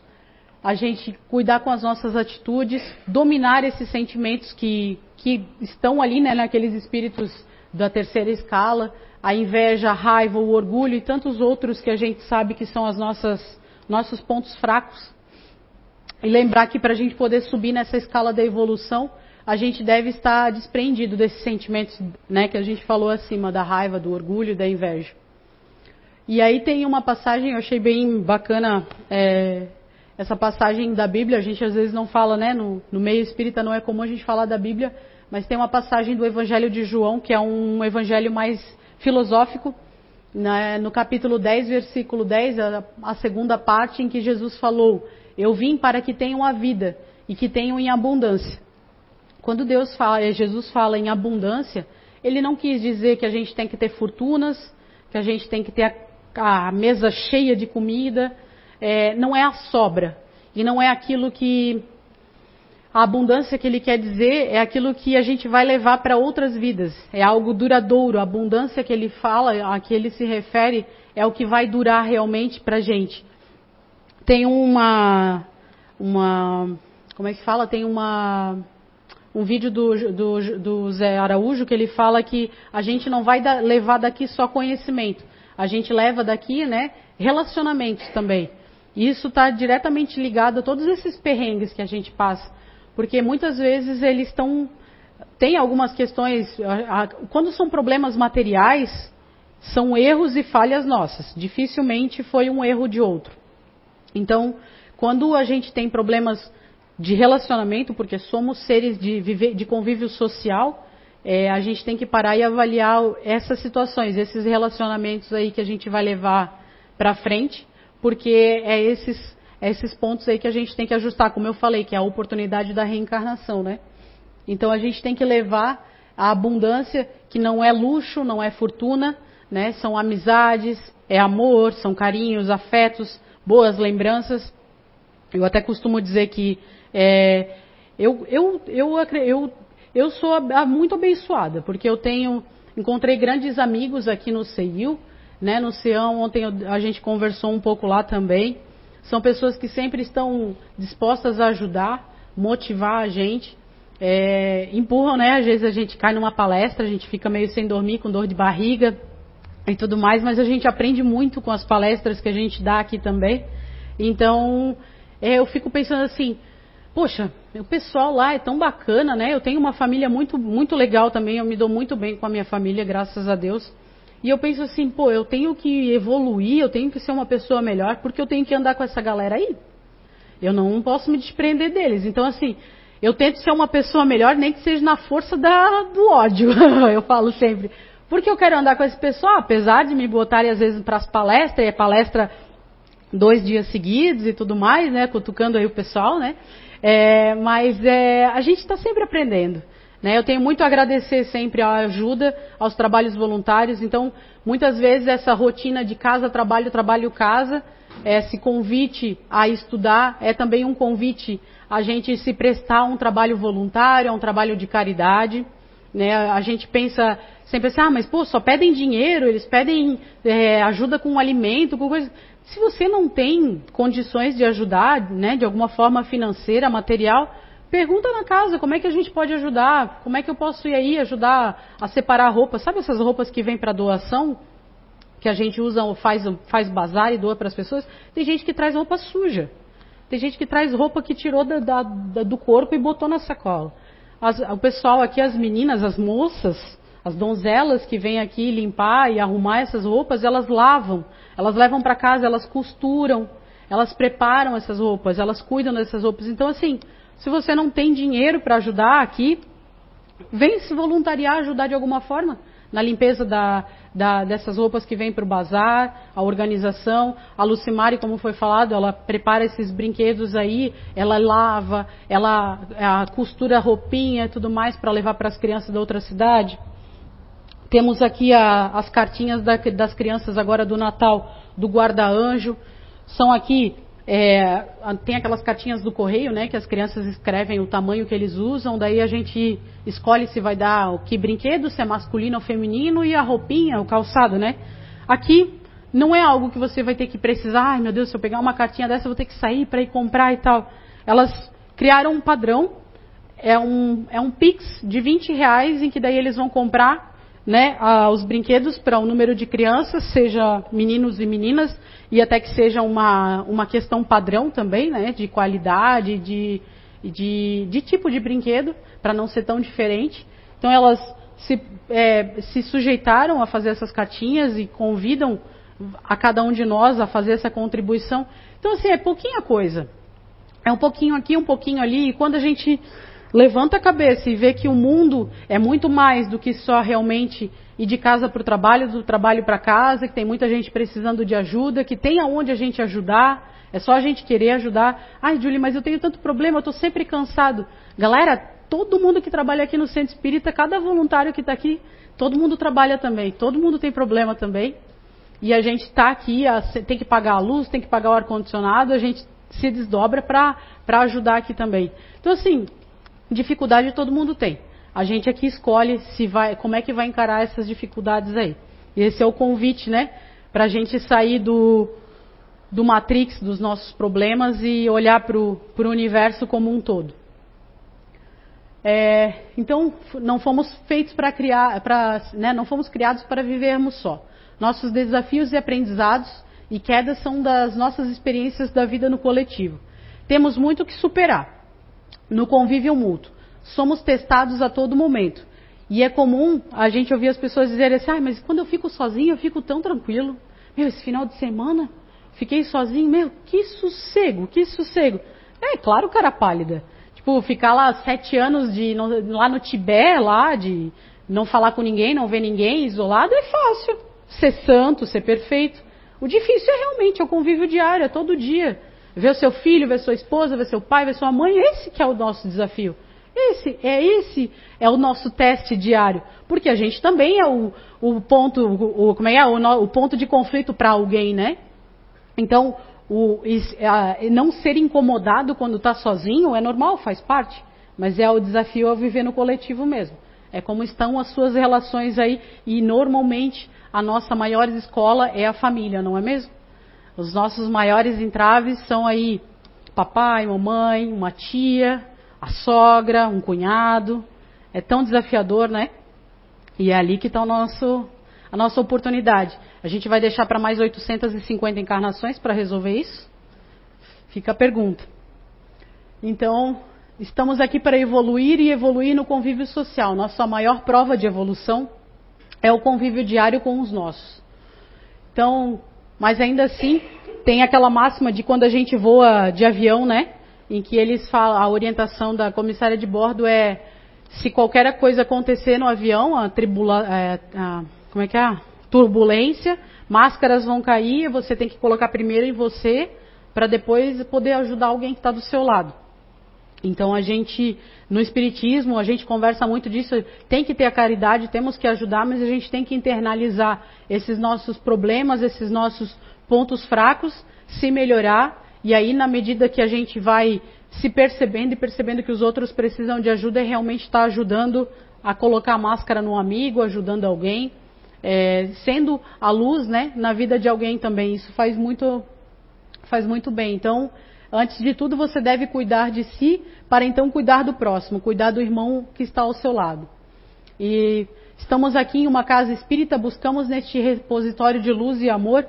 a gente cuidar com as nossas atitudes, dominar esses sentimentos que, que estão ali, né, naqueles espíritos da terceira escala, a inveja, a raiva, o orgulho e tantos outros que a gente sabe que são nossas nossos pontos fracos. E lembrar que para a gente poder subir nessa escala da evolução, a gente deve estar desprendido desses sentimentos, né, que a gente falou acima, da raiva, do orgulho, da inveja. E aí tem uma passagem, eu achei bem bacana é, essa passagem da Bíblia. A gente às vezes não fala, né? No, no, meio espírita não é comum a gente falar da Bíblia, mas tem uma passagem do Evangelho de João, que é um evangelho mais filosófico, né, no capítulo 10, versículo 10, a, a segunda parte, em que Jesus falou: Eu vim para que tenham a vida e que tenham em abundância. Quando Deus fala, Jesus fala em abundância, ele não quis dizer que a gente tem que ter fortunas, que a gente tem que ter a a mesa cheia de comida, é, não é a sobra. E não é aquilo que. A abundância que ele quer dizer é aquilo que a gente vai levar para outras vidas. É algo duradouro. A abundância que ele fala, a que ele se refere, é o que vai durar realmente para a gente. Tem uma. uma como é que fala? Tem uma um vídeo do, do, do, Zé Araújo que ele fala que a gente não vai da, levar daqui só conhecimento, a gente leva daqui, né, relacionamentos também. Isso está diretamente ligado a todos esses perrengues que a gente passa. Porque muitas vezes eles estão. Tem algumas questões. Quando são problemas materiais, são erros e falhas nossas. Dificilmente foi um erro de outro. Então, quando a gente tem problemas de relacionamento, porque somos seres de, viver, de convívio social, é, a gente tem que parar e avaliar essas situações, esses relacionamentos aí que a gente vai levar para frente, porque é esses, esses pontos aí que a gente tem que ajustar, como eu falei, que é a oportunidade da reencarnação, né? Então a gente tem que levar a abundância, que não é luxo, não é fortuna, né? São amizades, é amor, são carinhos, afetos, boas lembranças. Eu até costumo dizer que é, eu, eu, eu, eu eu sou muito abençoada, porque eu tenho, encontrei grandes amigos aqui no CEIU, né, no CEAM, ontem a gente conversou um pouco lá também. São pessoas que sempre estão dispostas a ajudar, motivar a gente. É, empurram, né? Às vezes a gente cai numa palestra, a gente fica meio sem dormir, com dor de barriga e tudo mais, mas a gente aprende muito com as palestras que a gente dá aqui também. Então, é, eu fico pensando assim, poxa, o pessoal lá é tão bacana, né? Eu tenho uma família muito, muito legal também, eu me dou muito bem com a minha família, graças a Deus. E eu penso assim, pô, eu tenho que evoluir, eu tenho que ser uma pessoa melhor, porque eu tenho que andar com essa galera aí. Eu não posso me desprender deles. Então, assim, eu tento ser uma pessoa melhor, nem que seja na força da, do ódio, eu falo sempre. Porque eu quero andar com esse pessoal, apesar de me botarem às vezes para as palestras, e é palestra dois dias seguidos e tudo mais, né? Cutucando aí o pessoal, né? É, mas é, a gente está sempre aprendendo. Né? Eu tenho muito a agradecer sempre a ajuda aos trabalhos voluntários. Então, muitas vezes essa rotina de casa, trabalho, trabalho, casa, esse convite a estudar é também um convite a gente se prestar a um trabalho voluntário, a um trabalho de caridade. Né? A gente pensa sempre assim, ah, mas pô, só pedem dinheiro, eles pedem é, ajuda com alimento, com coisa. Se você não tem condições de ajudar, né, de alguma forma financeira, material, pergunta na casa como é que a gente pode ajudar, como é que eu posso ir aí ajudar a separar roupas. Sabe essas roupas que vêm para doação? Que a gente usa, faz, faz bazar e doa para as pessoas? Tem gente que traz roupa suja. Tem gente que traz roupa que tirou da, da, da, do corpo e botou na sacola. As, o pessoal aqui, as meninas, as moças, as donzelas que vêm aqui limpar e arrumar essas roupas, elas lavam. Elas levam para casa, elas costuram, elas preparam essas roupas, elas cuidam dessas roupas. Então, assim, se você não tem dinheiro para ajudar aqui, vem se voluntariar, ajudar de alguma forma na limpeza da, da, dessas roupas que vêm para o bazar, a organização. A Lucimari, como foi falado, ela prepara esses brinquedos aí, ela lava, ela, ela costura roupinha e tudo mais para levar para as crianças da outra cidade. Temos aqui a, as cartinhas da, das crianças agora do Natal do guarda-anjo. São aqui É, tem aquelas cartinhas do correio, né, que as crianças escrevem o tamanho que eles usam, daí a gente escolhe se vai dar o que brinquedo, se é masculino ou feminino e a roupinha, o calçado, né? Aqui não é algo que você vai ter que precisar, ai meu Deus, se eu pegar uma cartinha dessa eu vou ter que sair para ir comprar e tal. Elas criaram um padrão, é um, é um Pix de 20 reais em que daí eles vão comprar né, os brinquedos para o um número de crianças, seja meninos e meninas, e até que seja uma, uma questão padrão também, né, de qualidade, de, de, de tipo de brinquedo, para não ser tão diferente. Então elas se, é, se sujeitaram a fazer essas cartinhas e convidam a cada um de nós a fazer essa contribuição. Então, assim, é pouquinha coisa. É um pouquinho aqui, um pouquinho ali, e quando a gente levanta a cabeça e vê que o mundo é muito mais do que só realmente ir de casa para o trabalho, do trabalho para casa, que tem muita gente precisando de ajuda, que tem aonde a gente ajudar, é só a gente querer ajudar. Ai, Julie, mas eu tenho tanto problema, eu estou sempre cansado. Galera, todo mundo que trabalha aqui no Centro Espírita, cada voluntário que está aqui, todo mundo trabalha também, todo mundo tem problema também. E a gente está aqui, tem que pagar a luz, tem que pagar o ar-condicionado, a gente se desdobra para ajudar aqui também. Então, assim, dificuldade todo mundo tem. A gente aqui escolhe se vai, como é que vai encarar essas dificuldades aí. E esse é o convite, né? Para a gente sair do, do matrix dos nossos problemas e olhar para o universo como um todo. É, então, não fomos feitos para criar, pra, né, não fomos criados para vivermos só. Nossos desafios e aprendizados e quedas são das nossas experiências da vida no coletivo. Temos muito que superar no convívio mútuo. Somos testados a todo momento. E é comum a gente ouvir as pessoas dizerem assim: ah, mas quando eu fico sozinho, eu fico tão tranquilo. Meu, esse final de semana, fiquei sozinho, meu, que sossego, que sossego. É, claro, cara pálida. Tipo, ficar lá sete anos de, lá no Tibete, lá, de não falar com ninguém, não ver ninguém, isolado, é fácil. Ser santo, ser perfeito. O difícil é realmente é o convívio diário, é todo dia. Ver o seu filho, ver sua esposa, ver seu pai, ver sua mãe, esse que é o nosso desafio. Esse é esse é o nosso teste diário, porque a gente também é o, o ponto, o, como é, é? O, o ponto de conflito para alguém, né? Então, o, não ser incomodado quando está sozinho é normal, faz parte, mas é o desafio a viver no coletivo mesmo. É como estão as suas relações aí e normalmente a nossa maior escola é a família, não é mesmo? Os nossos maiores entraves são aí papai, mamãe, uma tia, a sogra, um cunhado. É tão desafiador, né? E é ali que está a nossa oportunidade. A gente vai deixar para mais 850 encarnações para resolver isso? Fica a pergunta. Então, estamos aqui para evoluir e evoluir no convívio social. Nossa maior prova de evolução é o convívio diário com os nossos. Então, mas ainda assim, tem aquela máxima de quando a gente voa de avião, né? Em que eles falam, a orientação da comissária de bordo é se qualquer coisa acontecer no avião, a, tribula, é, a como é que é? turbulência, máscaras vão cair, você tem que colocar primeiro em você para depois poder ajudar alguém que está do seu lado. Então a gente, no Espiritismo, a gente conversa muito disso, tem que ter a caridade, temos que ajudar, mas a gente tem que internalizar esses nossos problemas, esses nossos pontos fracos, se melhorar, e aí na medida que a gente vai se percebendo e percebendo que os outros precisam de ajuda, é realmente estar tá ajudando a colocar a máscara no amigo, ajudando alguém, é, sendo a luz né, na vida de alguém também. Isso faz muito, faz muito bem. Então, Antes de tudo, você deve cuidar de si para então cuidar do próximo, cuidar do irmão que está ao seu lado. E estamos aqui em uma casa espírita, buscamos neste repositório de luz e amor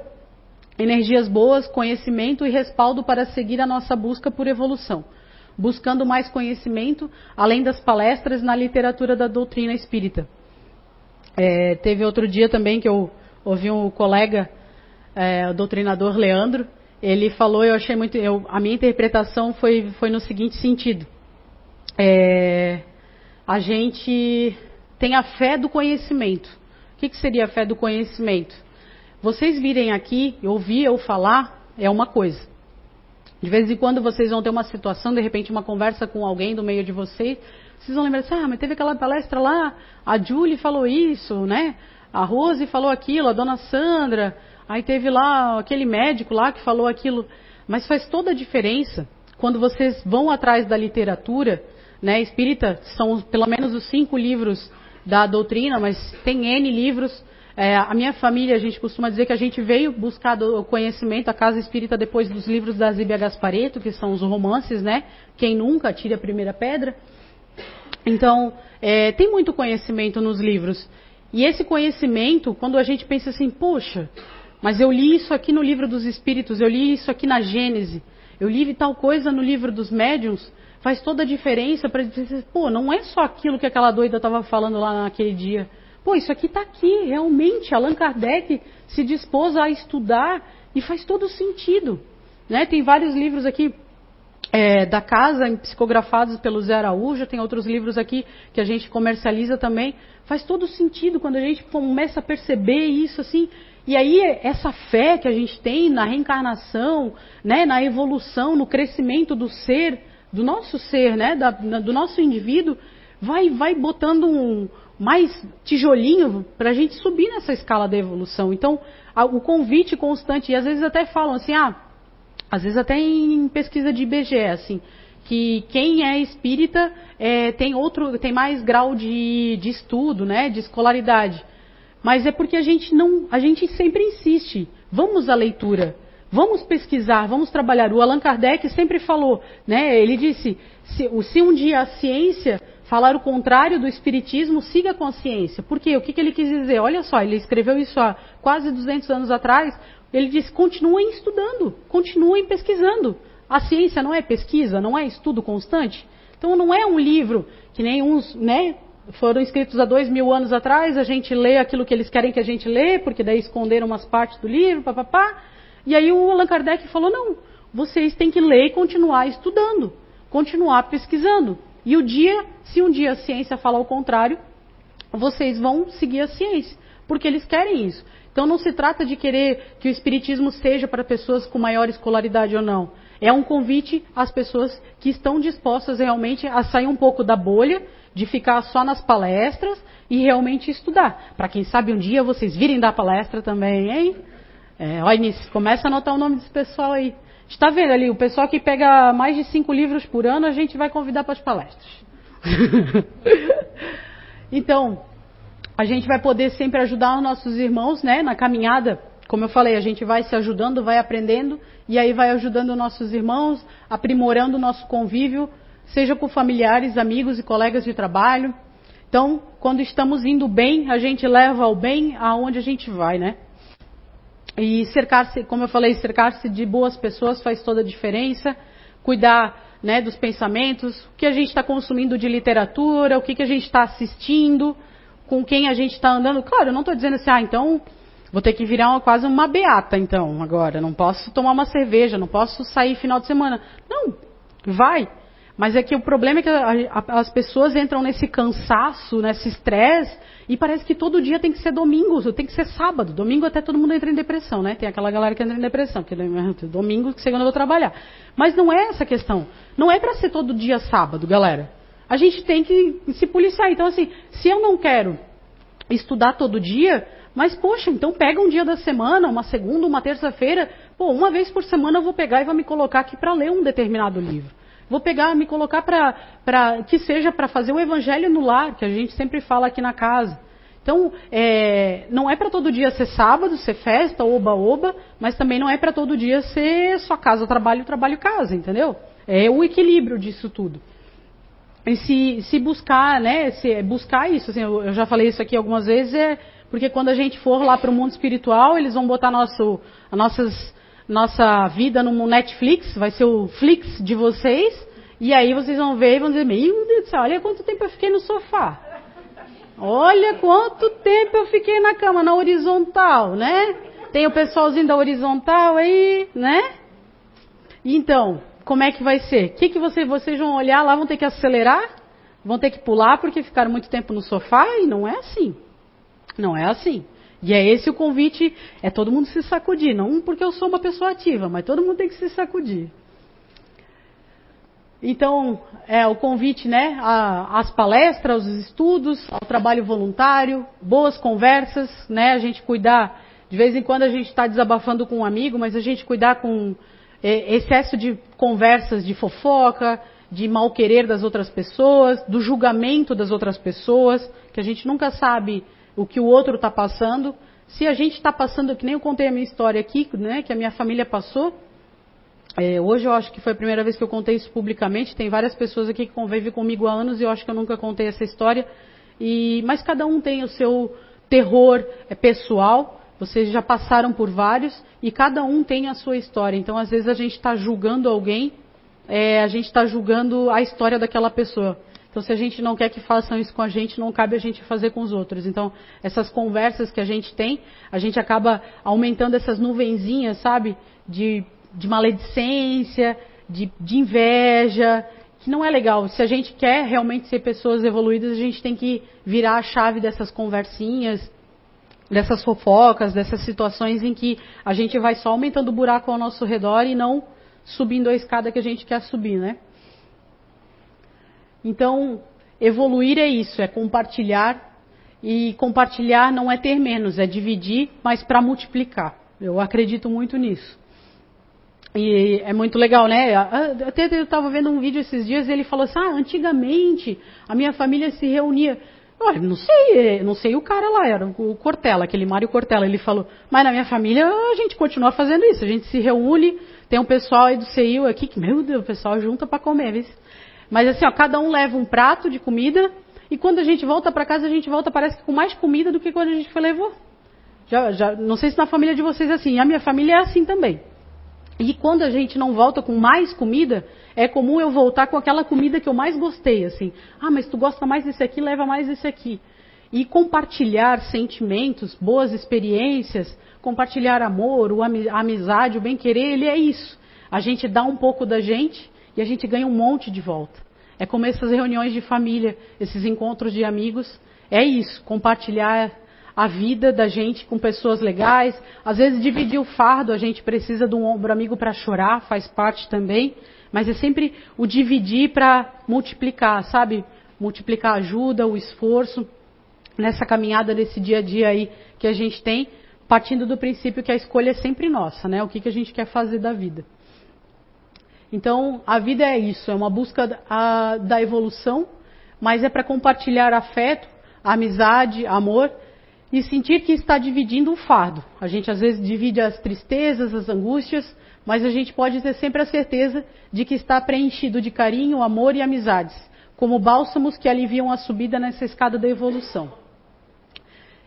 energias boas, conhecimento e respaldo para seguir a nossa busca por evolução, buscando mais conhecimento além das palestras na literatura da doutrina espírita. É, teve outro dia também que eu ouvi um colega, é, o doutrinador Leandro, ele falou, eu achei muito. Eu, a minha interpretação foi, foi no seguinte sentido: é, a gente tem a fé do conhecimento. O que, que seria a fé do conhecimento? Vocês virem aqui, ouvir eu falar, é uma coisa. De vez em quando vocês vão ter uma situação, de repente uma conversa com alguém do meio de vocês, vocês vão lembrar assim, ah, mas teve aquela palestra lá, a Julie falou isso, né? A Rose falou aquilo, a dona Sandra, Aí teve lá aquele médico lá que falou aquilo. Mas faz toda a diferença quando vocês vão atrás da literatura, né? Espírita são pelo menos os cinco livros da doutrina, mas tem N livros. É, a minha família, a gente costuma dizer que a gente veio buscar o conhecimento, a casa espírita, depois dos livros da Zíbia Gaspareto, que são os romances, né? Quem nunca tira a primeira pedra. Então, é, tem muito conhecimento nos livros. E esse conhecimento, quando a gente pensa assim, poxa, mas eu li isso aqui no livro dos Espíritos, eu li isso aqui na Gênese, eu li tal coisa no livro dos Médiuns, faz toda a diferença para dizer, pô, não é só aquilo que aquela doida estava falando lá naquele dia. Pô, isso aqui está aqui, realmente. Allan Kardec se dispôs a estudar e faz todo sentido. Né? Tem vários livros aqui é, da casa, psicografados pelo Zé Araújo, tem outros livros aqui que a gente comercializa também. Faz todo sentido quando a gente começa a perceber isso assim. E aí, essa fé que a gente tem na reencarnação, né, na evolução, no crescimento do ser, do nosso ser, né, da, do nosso indivíduo, vai, vai botando um mais tijolinho para a gente subir nessa escala da evolução. Então, a, o convite constante, e às vezes até falam assim, ah, às vezes até em pesquisa de IBGE, assim, que quem é espírita é, tem outro, tem mais grau de, de estudo, né, de escolaridade. Mas é porque a gente não, a gente sempre insiste. Vamos à leitura, vamos pesquisar, vamos trabalhar. O Allan Kardec sempre falou, né? Ele disse, se, se um dia a ciência falar o contrário do espiritismo, siga a ciência. Por quê? O que, que ele quis dizer? Olha só, ele escreveu isso há quase 200 anos atrás. Ele disse: continuem estudando, continuem pesquisando. A ciência não é pesquisa, não é estudo constante. Então não é um livro que nem uns, né? Foram escritos há dois mil anos atrás, a gente lê aquilo que eles querem que a gente lê, porque daí esconderam umas partes do livro, papapá. E aí o Allan Kardec falou: não, vocês têm que ler e continuar estudando, continuar pesquisando. E o dia, se um dia a ciência falar o contrário, vocês vão seguir a ciência, porque eles querem isso. Então não se trata de querer que o espiritismo seja para pessoas com maior escolaridade ou não. É um convite às pessoas que estão dispostas realmente a sair um pouco da bolha, de ficar só nas palestras e realmente estudar. Para quem sabe um dia vocês virem dar palestra também, hein? É, Início, começa a anotar o nome desse pessoal aí. Está vendo ali, o pessoal que pega mais de cinco livros por ano, a gente vai convidar para as palestras. então, a gente vai poder sempre ajudar os nossos irmãos, né, na caminhada. Como eu falei, a gente vai se ajudando, vai aprendendo e aí vai ajudando nossos irmãos, aprimorando o nosso convívio, seja com familiares, amigos e colegas de trabalho. Então, quando estamos indo bem, a gente leva o bem aonde a gente vai, né? E cercar-se, como eu falei, cercar-se de boas pessoas faz toda a diferença. Cuidar né, dos pensamentos, o que a gente está consumindo de literatura, o que, que a gente está assistindo com quem a gente está andando. Claro, eu não estou dizendo assim, ah, então vou ter que virar uma, quase uma beata, então, agora. Não posso tomar uma cerveja, não posso sair final de semana. Não, vai. Mas é que o problema é que a, a, as pessoas entram nesse cansaço, nesse estresse, e parece que todo dia tem que ser domingo, tem que ser sábado. Domingo até todo mundo entra em depressão, né? Tem aquela galera que entra em depressão, porque domingo, segunda eu vou trabalhar. Mas não é essa questão. Não é para ser todo dia sábado, galera a gente tem que se policiar. Então, assim, se eu não quero estudar todo dia, mas, poxa, então pega um dia da semana, uma segunda, uma terça-feira, pô, uma vez por semana eu vou pegar e vou me colocar aqui para ler um determinado livro. Vou pegar, me colocar para que seja para fazer o evangelho no lar, que a gente sempre fala aqui na casa. Então, é, não é para todo dia ser sábado, ser festa, oba-oba, mas também não é para todo dia ser só casa, trabalho, trabalho, casa, entendeu? É o equilíbrio disso tudo e se, se buscar, né, se buscar isso, assim, eu, já falei isso aqui algumas vezes, é porque quando a gente for lá para o mundo espiritual, eles vão botar nosso, nossas, nossa vida no Netflix, vai ser o Flix de vocês, e aí vocês vão ver e vão dizer, meu Deus do céu, olha quanto tempo eu fiquei no sofá. Olha quanto tempo eu fiquei na cama, na horizontal, né? Tem o pessoalzinho da horizontal aí, né? Então, como é que vai ser? O que, que você, vocês vão olhar lá, vão ter que acelerar? Vão ter que pular porque ficaram muito tempo no sofá? E não é assim. Não é assim. E é esse o convite, é todo mundo se sacudir. Não porque eu sou uma pessoa ativa, mas todo mundo tem que se sacudir. Então, é o convite, né, às palestras, aos estudos, ao trabalho voluntário, boas conversas, né, a gente cuidar, de vez em quando a gente está desabafando com um amigo, mas a gente cuidar com é, excesso de conversas de fofoca, de mal querer das outras pessoas, do julgamento das outras pessoas, que a gente nunca sabe o que o outro está passando. Se a gente está passando, que nem eu contei a minha história aqui, né, que a minha família passou, é, hoje eu acho que foi a primeira vez que eu contei isso publicamente. Tem várias pessoas aqui que convivem comigo há anos e eu acho que eu nunca contei essa história. E, mas cada um tem o seu terror é, pessoal. Vocês já passaram por vários e cada um tem a sua história. Então, às vezes a gente está julgando alguém, é, a gente está julgando a história daquela pessoa. Então, se a gente não quer que façam isso com a gente, não cabe a gente fazer com os outros. Então, essas conversas que a gente tem, a gente acaba aumentando essas nuvenzinhas, sabe? De de maledicência, de, de inveja, que não é legal. Se a gente quer realmente ser pessoas evoluídas, a gente tem que virar a chave dessas conversinhas, dessas fofocas, dessas situações em que a gente vai só aumentando o buraco ao nosso redor e não subindo a escada que a gente quer subir, né? Então, evoluir é isso, é compartilhar. E compartilhar não é ter menos, é dividir, mas para multiplicar. Eu acredito muito nisso. E é muito legal, né? Até eu estava vendo um vídeo esses dias e ele falou assim: ah, antigamente a minha família se reunia. Olha, não sei, não sei o cara lá, era o Cortella, aquele Mário Cortella. Ele falou, mas na minha família a gente continua fazendo isso, a gente se reúne, tem um pessoal aí do CEIU aqui, que, meu Deus, o pessoal junta para comer, viu? Mas assim, ó, cada um leva um prato de comida e quando a gente volta para casa, a gente volta, parece que com mais comida do que quando a gente foi levou. Já, já, não sei se na família de vocês é assim, a minha família é assim também. E quando a gente não volta com mais comida, é comum eu voltar com aquela comida que eu mais gostei, assim. Ah, mas tu gosta mais desse aqui, leva mais desse aqui. E compartilhar sentimentos, boas experiências, compartilhar amor, a amizade, o bem-querer, ele é isso. A gente dá um pouco da gente e a gente ganha um monte de volta. É como essas reuniões de família, esses encontros de amigos. É isso, compartilhar a vida da gente com pessoas legais. Às vezes dividir o fardo, a gente precisa de um ombro amigo para chorar, faz parte também. Mas é sempre o dividir para multiplicar, sabe? Multiplicar a ajuda, o esforço nessa caminhada nesse dia a dia aí que a gente tem, partindo do princípio que a escolha é sempre nossa, né? O que, que a gente quer fazer da vida. Então, a vida é isso, é uma busca a, da evolução, mas é para compartilhar afeto, amizade, amor e sentir que está dividindo um fardo. A gente às vezes divide as tristezas, as angústias, mas a gente pode ter sempre a certeza de que está preenchido de carinho, amor e amizades, como bálsamos que aliviam a subida nessa escada da evolução.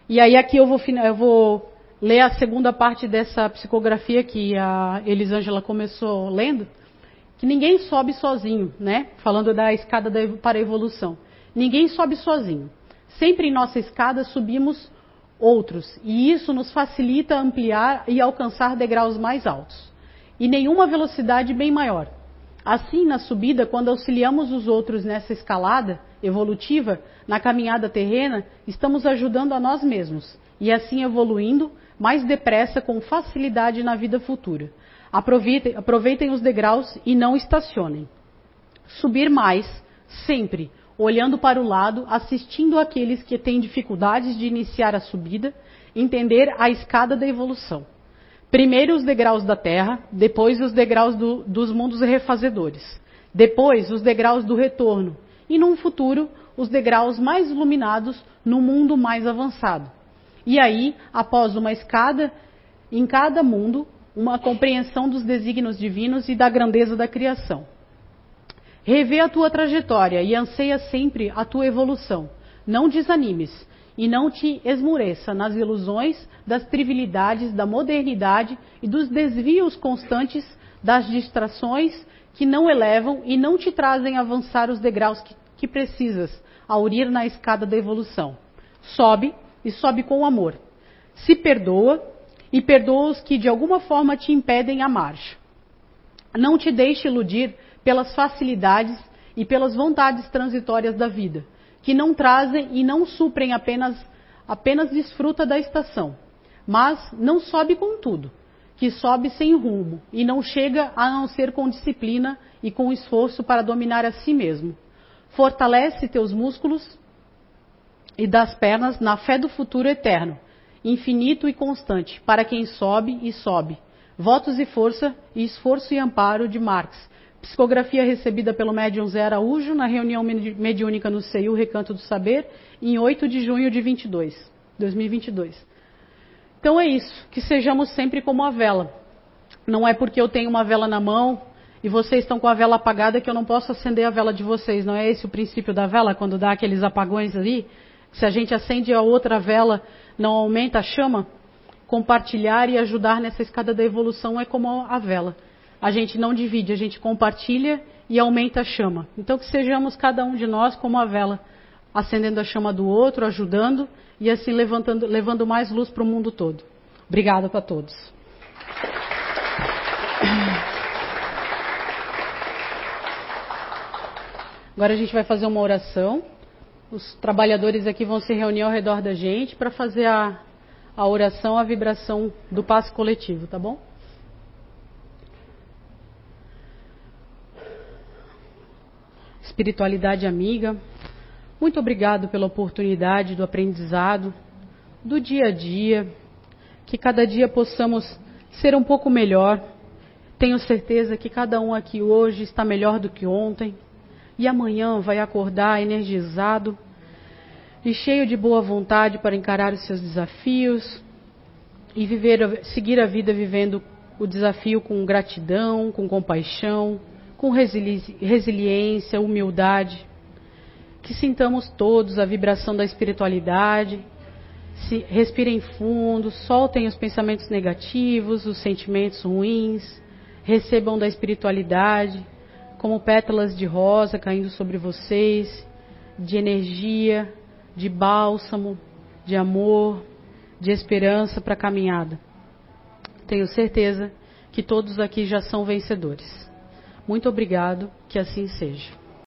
E aí aqui eu vou, eu vou ler a segunda parte dessa psicografia que a Elisângela começou lendo, que ninguém sobe sozinho, né? Falando da escada da, para a evolução. Ninguém sobe sozinho. Sempre em nossa escada subimos outros, e isso nos facilita ampliar e alcançar degraus mais altos, e nenhuma velocidade bem maior. Assim, na subida, quando auxiliamos os outros nessa escalada evolutiva, na caminhada terrena, estamos ajudando a nós mesmos, e assim evoluindo mais depressa com facilidade na vida futura. Aproveitem, aproveitem os degraus e não estacionem. Subir mais, sempre, olhando para o lado, assistindo aqueles que têm dificuldades de iniciar a subida, entender a escada da evolução. Primeiro os degraus da terra, depois os degraus do, dos mundos refazedores, depois os degraus do retorno, e num futuro os degraus mais iluminados no mundo mais avançado. E aí, após uma escada, em cada mundo, uma compreensão dos desígnios divinos e da grandeza da criação. Revê a tua trajetória e anseia sempre a tua evolução. Não desanimes e não te esmureça nas ilusões das trivialidades da modernidade e dos desvios constantes das distrações que não elevam e não te trazem avançar os degraus que, que precisas ao ir na escada da evolução. Sobe e sobe com amor. Se perdoa e perdoa os que de alguma forma te impedem a marcha. Não te deixe iludir pelas facilidades e pelas vontades transitórias da vida, que não trazem e não suprem apenas, apenas desfruta da estação, mas não sobe com tudo, que sobe sem rumo e não chega a não ser com disciplina e com esforço para dominar a si mesmo. Fortalece teus músculos e das pernas na fé do futuro eterno, infinito e constante, para quem sobe e sobe. Votos e Força e Esforço e Amparo de Marx. Psicografia recebida pelo médium Zé Araújo na reunião mediúnica no CEU Recanto do Saber, em 8 de junho de 22, 2022. Então é isso, que sejamos sempre como a vela. Não é porque eu tenho uma vela na mão e vocês estão com a vela apagada que eu não posso acender a vela de vocês. Não é esse o princípio da vela, quando dá aqueles apagões ali? Se a gente acende a outra vela, não aumenta a chama? Compartilhar e ajudar nessa escada da evolução é como a vela. A gente não divide, a gente compartilha e aumenta a chama. Então que sejamos cada um de nós como a vela, acendendo a chama do outro, ajudando e assim levantando, levando mais luz para o mundo todo. Obrigada para todos. Agora a gente vai fazer uma oração. Os trabalhadores aqui vão se reunir ao redor da gente para fazer a, a oração, a vibração do passo coletivo, tá bom? Espiritualidade amiga, muito obrigado pela oportunidade do aprendizado, do dia a dia, que cada dia possamos ser um pouco melhor. Tenho certeza que cada um aqui hoje está melhor do que ontem e amanhã vai acordar energizado e cheio de boa vontade para encarar os seus desafios e viver, seguir a vida vivendo o desafio com gratidão, com compaixão, com resili resiliência, humildade. Que sintamos todos a vibração da espiritualidade, se, respirem fundo, soltem os pensamentos negativos, os sentimentos ruins, recebam da espiritualidade como pétalas de rosa caindo sobre vocês, de energia, de bálsamo, de amor, de esperança para a caminhada. Tenho certeza que todos aqui já são vencedores. Muito obrigado, que assim seja.